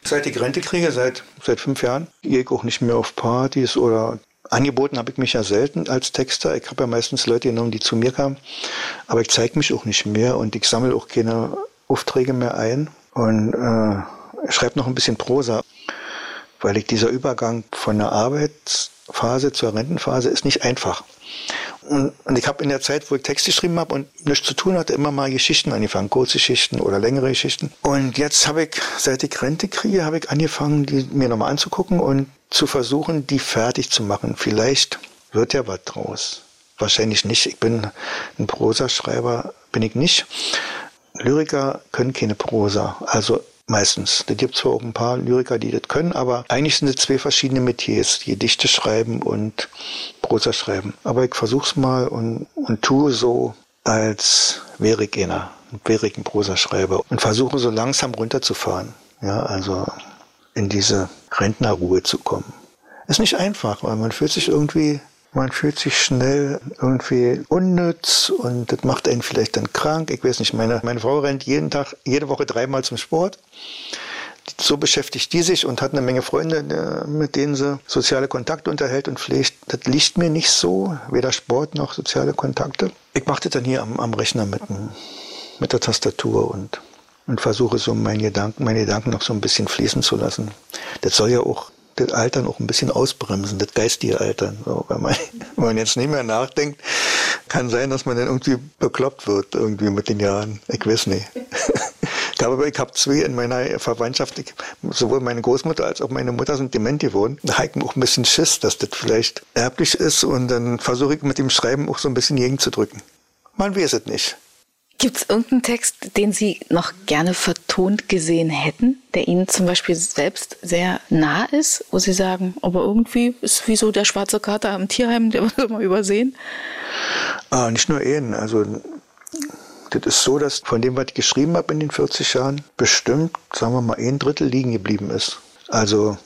Seit ich Rente kriege, seit, seit fünf Jahren, gehe ich auch nicht mehr auf Partys oder angeboten habe ich mich ja selten als Texter. Ich habe ja meistens Leute genommen, die zu mir kamen. Aber ich zeige mich auch nicht mehr und ich sammle auch keine Aufträge mehr ein und äh, schreibe noch ein bisschen Prosa, weil ich dieser Übergang von der Arbeitsphase zur Rentenphase ist nicht einfach. Und, und ich habe in der Zeit, wo ich Text geschrieben habe und nichts zu tun hatte, immer mal Geschichten angefangen, Kurzgeschichten oder längere Geschichten. Und jetzt habe ich, seit ich Rente kriege, habe ich angefangen, die mir nochmal anzugucken und zu versuchen, die fertig zu machen. Vielleicht wird ja was draus. Wahrscheinlich nicht. Ich bin ein Prosaschreiber, bin ich nicht. Lyriker können keine Prosa. Also meistens. Da gibt zwar auch ein paar Lyriker, die das können, aber eigentlich sind es zwei verschiedene Metiers, Gedichte schreiben und Prosa schreiben. Aber ich versuch's mal und, und tue so, als wäre ich einer, wäre ich ein Prosaschreiber und versuche so langsam runterzufahren. Ja, also in diese Rentnerruhe zu kommen. Ist nicht einfach, weil man fühlt sich irgendwie man fühlt sich schnell irgendwie unnütz und das macht einen vielleicht dann krank. Ich weiß nicht, meine, meine Frau rennt jeden Tag, jede Woche dreimal zum Sport. So beschäftigt die sich und hat eine Menge Freunde, mit denen sie soziale Kontakte unterhält und pflegt. Das liegt mir nicht so, weder Sport noch soziale Kontakte. Ich mache das dann hier am, am Rechner mit, mit der Tastatur und, und versuche so meine Gedanken, meine Gedanken noch so ein bisschen fließen zu lassen. Das soll ja auch das Altern auch ein bisschen ausbremsen, das geistige Altern. So, wenn, man, [LAUGHS] wenn man jetzt nicht mehr nachdenkt, kann sein, dass man dann irgendwie bekloppt wird, irgendwie mit den Jahren. Ich weiß nicht. [LAUGHS] Ich habe, ich habe zwei in meiner Verwandtschaft, ich, sowohl meine Großmutter als auch meine Mutter sind dement geworden. Da habe ich auch ein bisschen Schiss, dass das vielleicht erblich ist und dann versuche ich mit dem Schreiben auch so ein bisschen gegenzudrücken. Man weiß es nicht. Gibt es irgendeinen Text, den Sie noch gerne vertont gesehen hätten, der Ihnen zum Beispiel selbst sehr nah ist, wo Sie sagen, aber irgendwie ist wie so der schwarze Kater am Tierheim, der wird [LAUGHS] immer übersehen? Ah, nicht nur ihn. Also das ist so, dass von dem, was ich geschrieben habe in den 40 Jahren, bestimmt, sagen wir mal, ein Drittel liegen geblieben ist. Also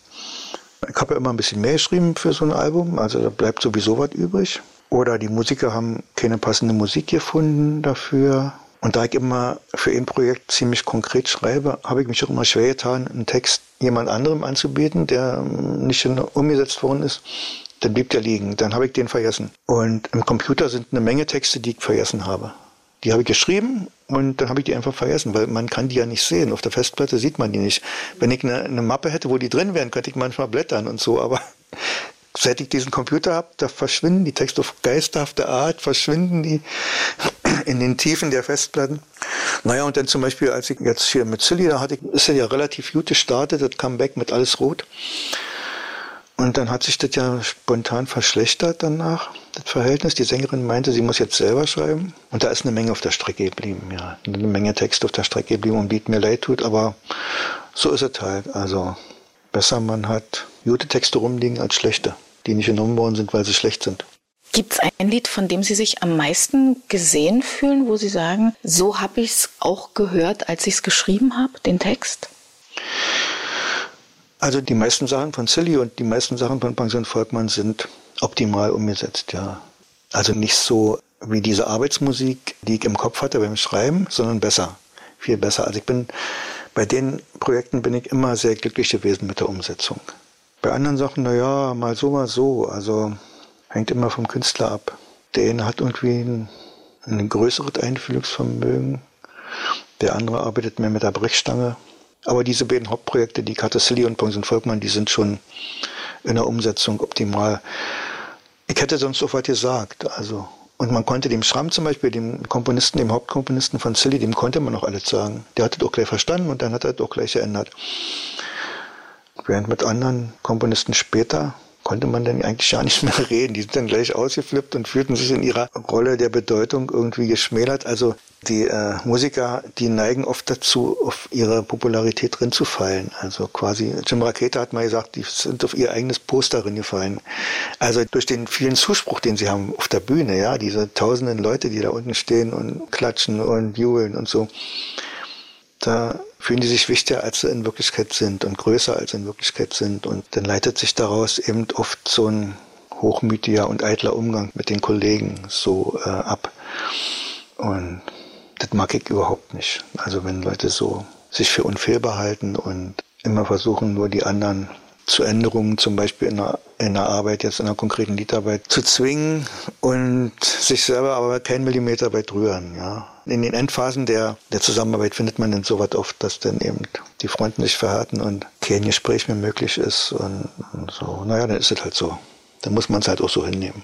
ich habe ja immer ein bisschen mehr geschrieben für so ein Album, also da bleibt sowieso was übrig. Oder die Musiker haben keine passende Musik gefunden dafür. Und da ich immer für ein Projekt ziemlich konkret schreibe, habe ich mich auch immer schwer getan, einen Text jemand anderem anzubieten, der nicht umgesetzt worden ist. Dann blieb der liegen. Dann habe ich den vergessen. Und im Computer sind eine Menge Texte, die ich vergessen habe. Die habe ich geschrieben und dann habe ich die einfach vergessen, weil man kann die ja nicht sehen. Auf der Festplatte sieht man die nicht. Wenn ich eine, eine Mappe hätte, wo die drin wären, könnte ich manchmal blättern und so, aber [LAUGHS] seit ich diesen Computer habe, da verschwinden die Texte auf geisterhafte Art, verschwinden die in den Tiefen der Festplatten. Naja, und dann zum Beispiel, als ich jetzt hier mit Silly, da hatte ist ja relativ gut gestartet, das Comeback mit Alles Rot. Und dann hat sich das ja spontan verschlechtert danach, das Verhältnis. Die Sängerin meinte, sie muss jetzt selber schreiben. Und da ist eine Menge auf der Strecke geblieben, ja. Eine Menge Text auf der Strecke geblieben und wie mir leid tut, aber so ist es halt. Also besser man hat gute Texte rumliegen als schlechte die nicht genommen worden sind, weil sie schlecht sind. Gibt es ein Lied, von dem Sie sich am meisten gesehen fühlen, wo Sie sagen, so habe ich es auch gehört, als ich es geschrieben habe, den Text? Also die meisten Sachen von Silly und die meisten Sachen von Pension Volkmann sind optimal umgesetzt, ja. Also nicht so wie diese Arbeitsmusik, die ich im Kopf hatte beim Schreiben, sondern besser, viel besser. Also ich bin bei den Projekten bin ich immer sehr glücklich gewesen mit der Umsetzung. Bei anderen Sachen, naja, mal so, mal so. Also hängt immer vom Künstler ab. Der eine hat irgendwie ein, ein größeres Einfühlungsvermögen. Der andere arbeitet mehr mit der Brechstange. Aber diese beiden Hauptprojekte, die Silly und Pension Volkmann, die sind schon in der Umsetzung optimal. Ich hätte sonst was gesagt. Also, und man konnte dem Schramm zum Beispiel, dem Komponisten, dem Hauptkomponisten von Silly, dem konnte man noch alles sagen. Der hat es auch gleich verstanden und dann hat er es auch gleich geändert. Während mit anderen Komponisten später konnte man dann eigentlich gar nicht [LAUGHS] mehr reden. Die sind dann gleich ausgeflippt und fühlten sich in ihrer Rolle der Bedeutung irgendwie geschmälert. Also die äh, Musiker, die neigen oft dazu, auf ihre Popularität drin zu fallen. Also quasi, Jim Rakete hat mal gesagt, die sind auf ihr eigenes Poster drin gefallen. Also durch den vielen Zuspruch, den sie haben auf der Bühne, ja, diese tausenden Leute, die da unten stehen und klatschen und jubeln und so. Da fühlen die sich wichtiger, als sie in Wirklichkeit sind und größer, als sie in Wirklichkeit sind. Und dann leitet sich daraus eben oft so ein hochmütiger und eitler Umgang mit den Kollegen so äh, ab. Und das mag ich überhaupt nicht. Also wenn Leute so sich für unfehlbar halten und immer versuchen, nur die anderen zu Änderungen, zum Beispiel in der, in der Arbeit, jetzt in einer konkreten Liedarbeit, zu zwingen und sich selber aber keinen Millimeter weit rühren. Ja. In den Endphasen der, der Zusammenarbeit findet man dann so was oft, dass dann eben die Fronten sich verhärten und kein Gespräch mehr möglich ist und, und so. Naja, dann ist es halt so. Dann muss man es halt auch so hinnehmen.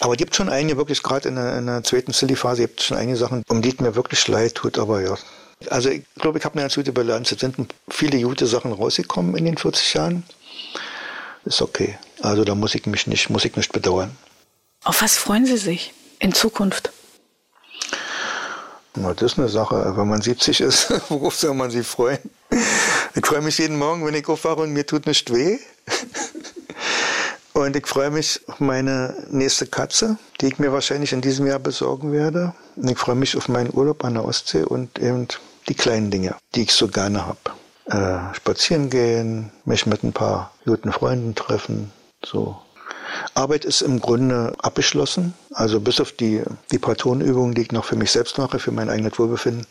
Aber es gibt schon einige, wirklich gerade in, in der, zweiten Silly-Phase, gibt es schon einige Sachen, um die es mir wirklich leid tut, aber ja. Also ich glaube, ich habe eine ganz gute Bilanz. Es sind viele gute Sachen rausgekommen in den 40 Jahren. Ist okay. Also da muss ich mich nicht, muss ich nicht bedauern. Auf was freuen Sie sich in Zukunft? Na, das ist eine Sache. Wenn man 70 ist, [LAUGHS] worauf soll man sich freuen? Ich freue mich jeden Morgen, wenn ich aufwache und mir tut nicht weh. Und ich freue mich auf meine nächste Katze, die ich mir wahrscheinlich in diesem Jahr besorgen werde. Und ich freue mich auf meinen Urlaub an der Ostsee und eben die kleinen Dinge, die ich so gerne habe. Äh, spazieren gehen, mich mit ein paar guten Freunden treffen, so. Arbeit ist im Grunde abgeschlossen. Also bis auf die, die paar Tonübungen, die ich noch für mich selbst mache, für mein eigenes Wohlbefinden,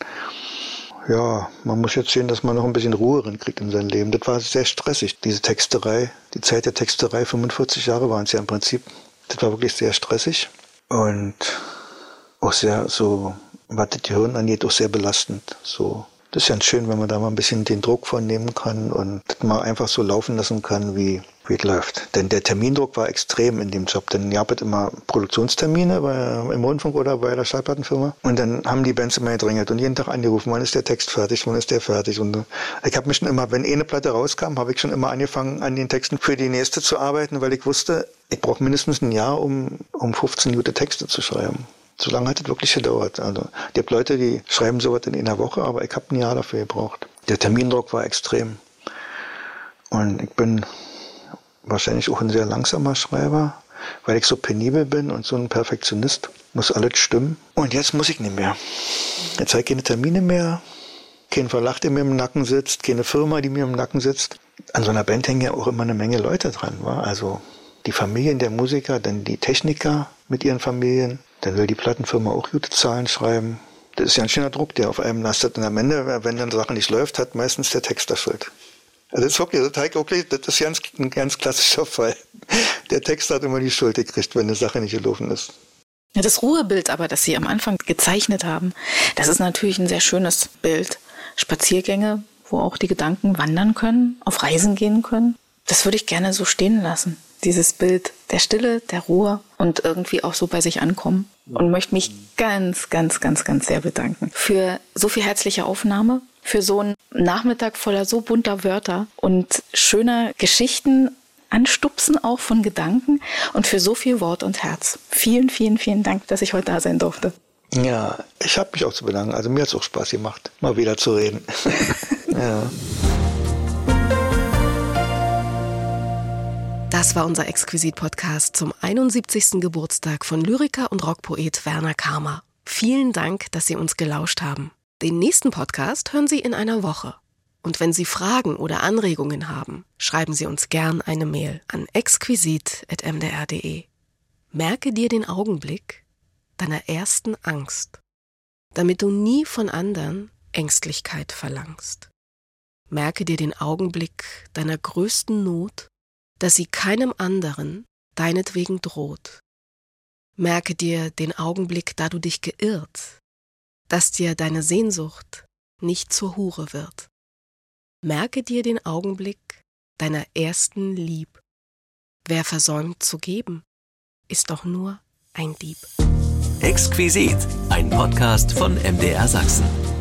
ja, man muss jetzt sehen, dass man noch ein bisschen Ruhe kriegt in sein Leben. Das war sehr stressig, diese Texterei. Die Zeit der Texterei, 45 Jahre waren es ja im Prinzip. Das war wirklich sehr stressig und auch sehr so, was das Gehirn angeht, auch sehr belastend. So, das ist ganz schön, wenn man da mal ein bisschen den Druck von nehmen kann und mal einfach so laufen lassen kann, wie, wie es läuft. Denn der Termindruck war extrem in dem Job, denn ihr habt immer Produktionstermine bei, im Rundfunk oder bei der Schallplattenfirma und dann haben die Bands immer gedrängelt und jeden Tag angerufen, wann ist der Text fertig, wann ist der fertig und ich habe mich schon immer, wenn eine Platte rauskam, habe ich schon immer angefangen, an den Texten für die nächste zu arbeiten, weil ich wusste, ich brauche mindestens ein Jahr, um, um 15 gute Texte zu schreiben. So lange hat es wirklich gedauert. Also, die habe Leute, die schreiben sowas in einer Woche, aber ich habe ein Jahr dafür gebraucht. Der Termindruck war extrem. Und ich bin wahrscheinlich auch ein sehr langsamer Schreiber, weil ich so penibel bin und so ein Perfektionist. Muss alles stimmen. Und jetzt muss ich nicht mehr. Jetzt habe ich keine Termine mehr, kein Verlag, der mir im Nacken sitzt, keine Firma, die mir im Nacken sitzt. An so einer Band hängen ja auch immer eine Menge Leute dran. Wa? Also die Familien der Musiker, dann die Techniker mit ihren Familien. Dann will die Plattenfirma auch gute Zahlen schreiben. Das ist ja ein schöner Druck, der auf einem lastet. Und am Ende, wenn dann Sache nicht läuft, hat meistens der Text das Schuld. Also das ist wirklich, das ist, wirklich, das ist ganz, ein ganz klassischer Fall. Der Text hat immer die Schuld gekriegt, wenn eine Sache nicht gelaufen ist. Ja, das Ruhebild aber, das Sie am Anfang gezeichnet haben, das ist natürlich ein sehr schönes Bild. Spaziergänge, wo auch die Gedanken wandern können, auf Reisen gehen können. Das würde ich gerne so stehen lassen. Dieses Bild der Stille, der Ruhe und irgendwie auch so bei sich ankommen. Und möchte mich ganz, ganz, ganz, ganz sehr bedanken für so viel herzliche Aufnahme, für so einen Nachmittag voller so bunter Wörter und schöner Geschichten, Anstupsen auch von Gedanken und für so viel Wort und Herz. Vielen, vielen, vielen Dank, dass ich heute da sein durfte. Ja, ich habe mich auch zu bedanken. Also mir hat es auch Spaß gemacht, mal wieder zu reden. [LAUGHS] ja. Das war unser Exquisit-Podcast zum 71. Geburtstag von Lyriker und Rockpoet Werner Karmer. Vielen Dank, dass Sie uns gelauscht haben. Den nächsten Podcast hören Sie in einer Woche. Und wenn Sie Fragen oder Anregungen haben, schreiben Sie uns gern eine Mail an exquisit.mdr.de. Merke dir den Augenblick deiner ersten Angst, damit du nie von anderen Ängstlichkeit verlangst. Merke dir den Augenblick deiner größten Not dass sie keinem anderen deinetwegen droht. Merke dir den Augenblick, da du dich geirrt, dass dir deine Sehnsucht nicht zur Hure wird. Merke dir den Augenblick deiner ersten Lieb. Wer versäumt zu geben, ist doch nur ein Dieb. Exquisit, ein Podcast von MDR Sachsen.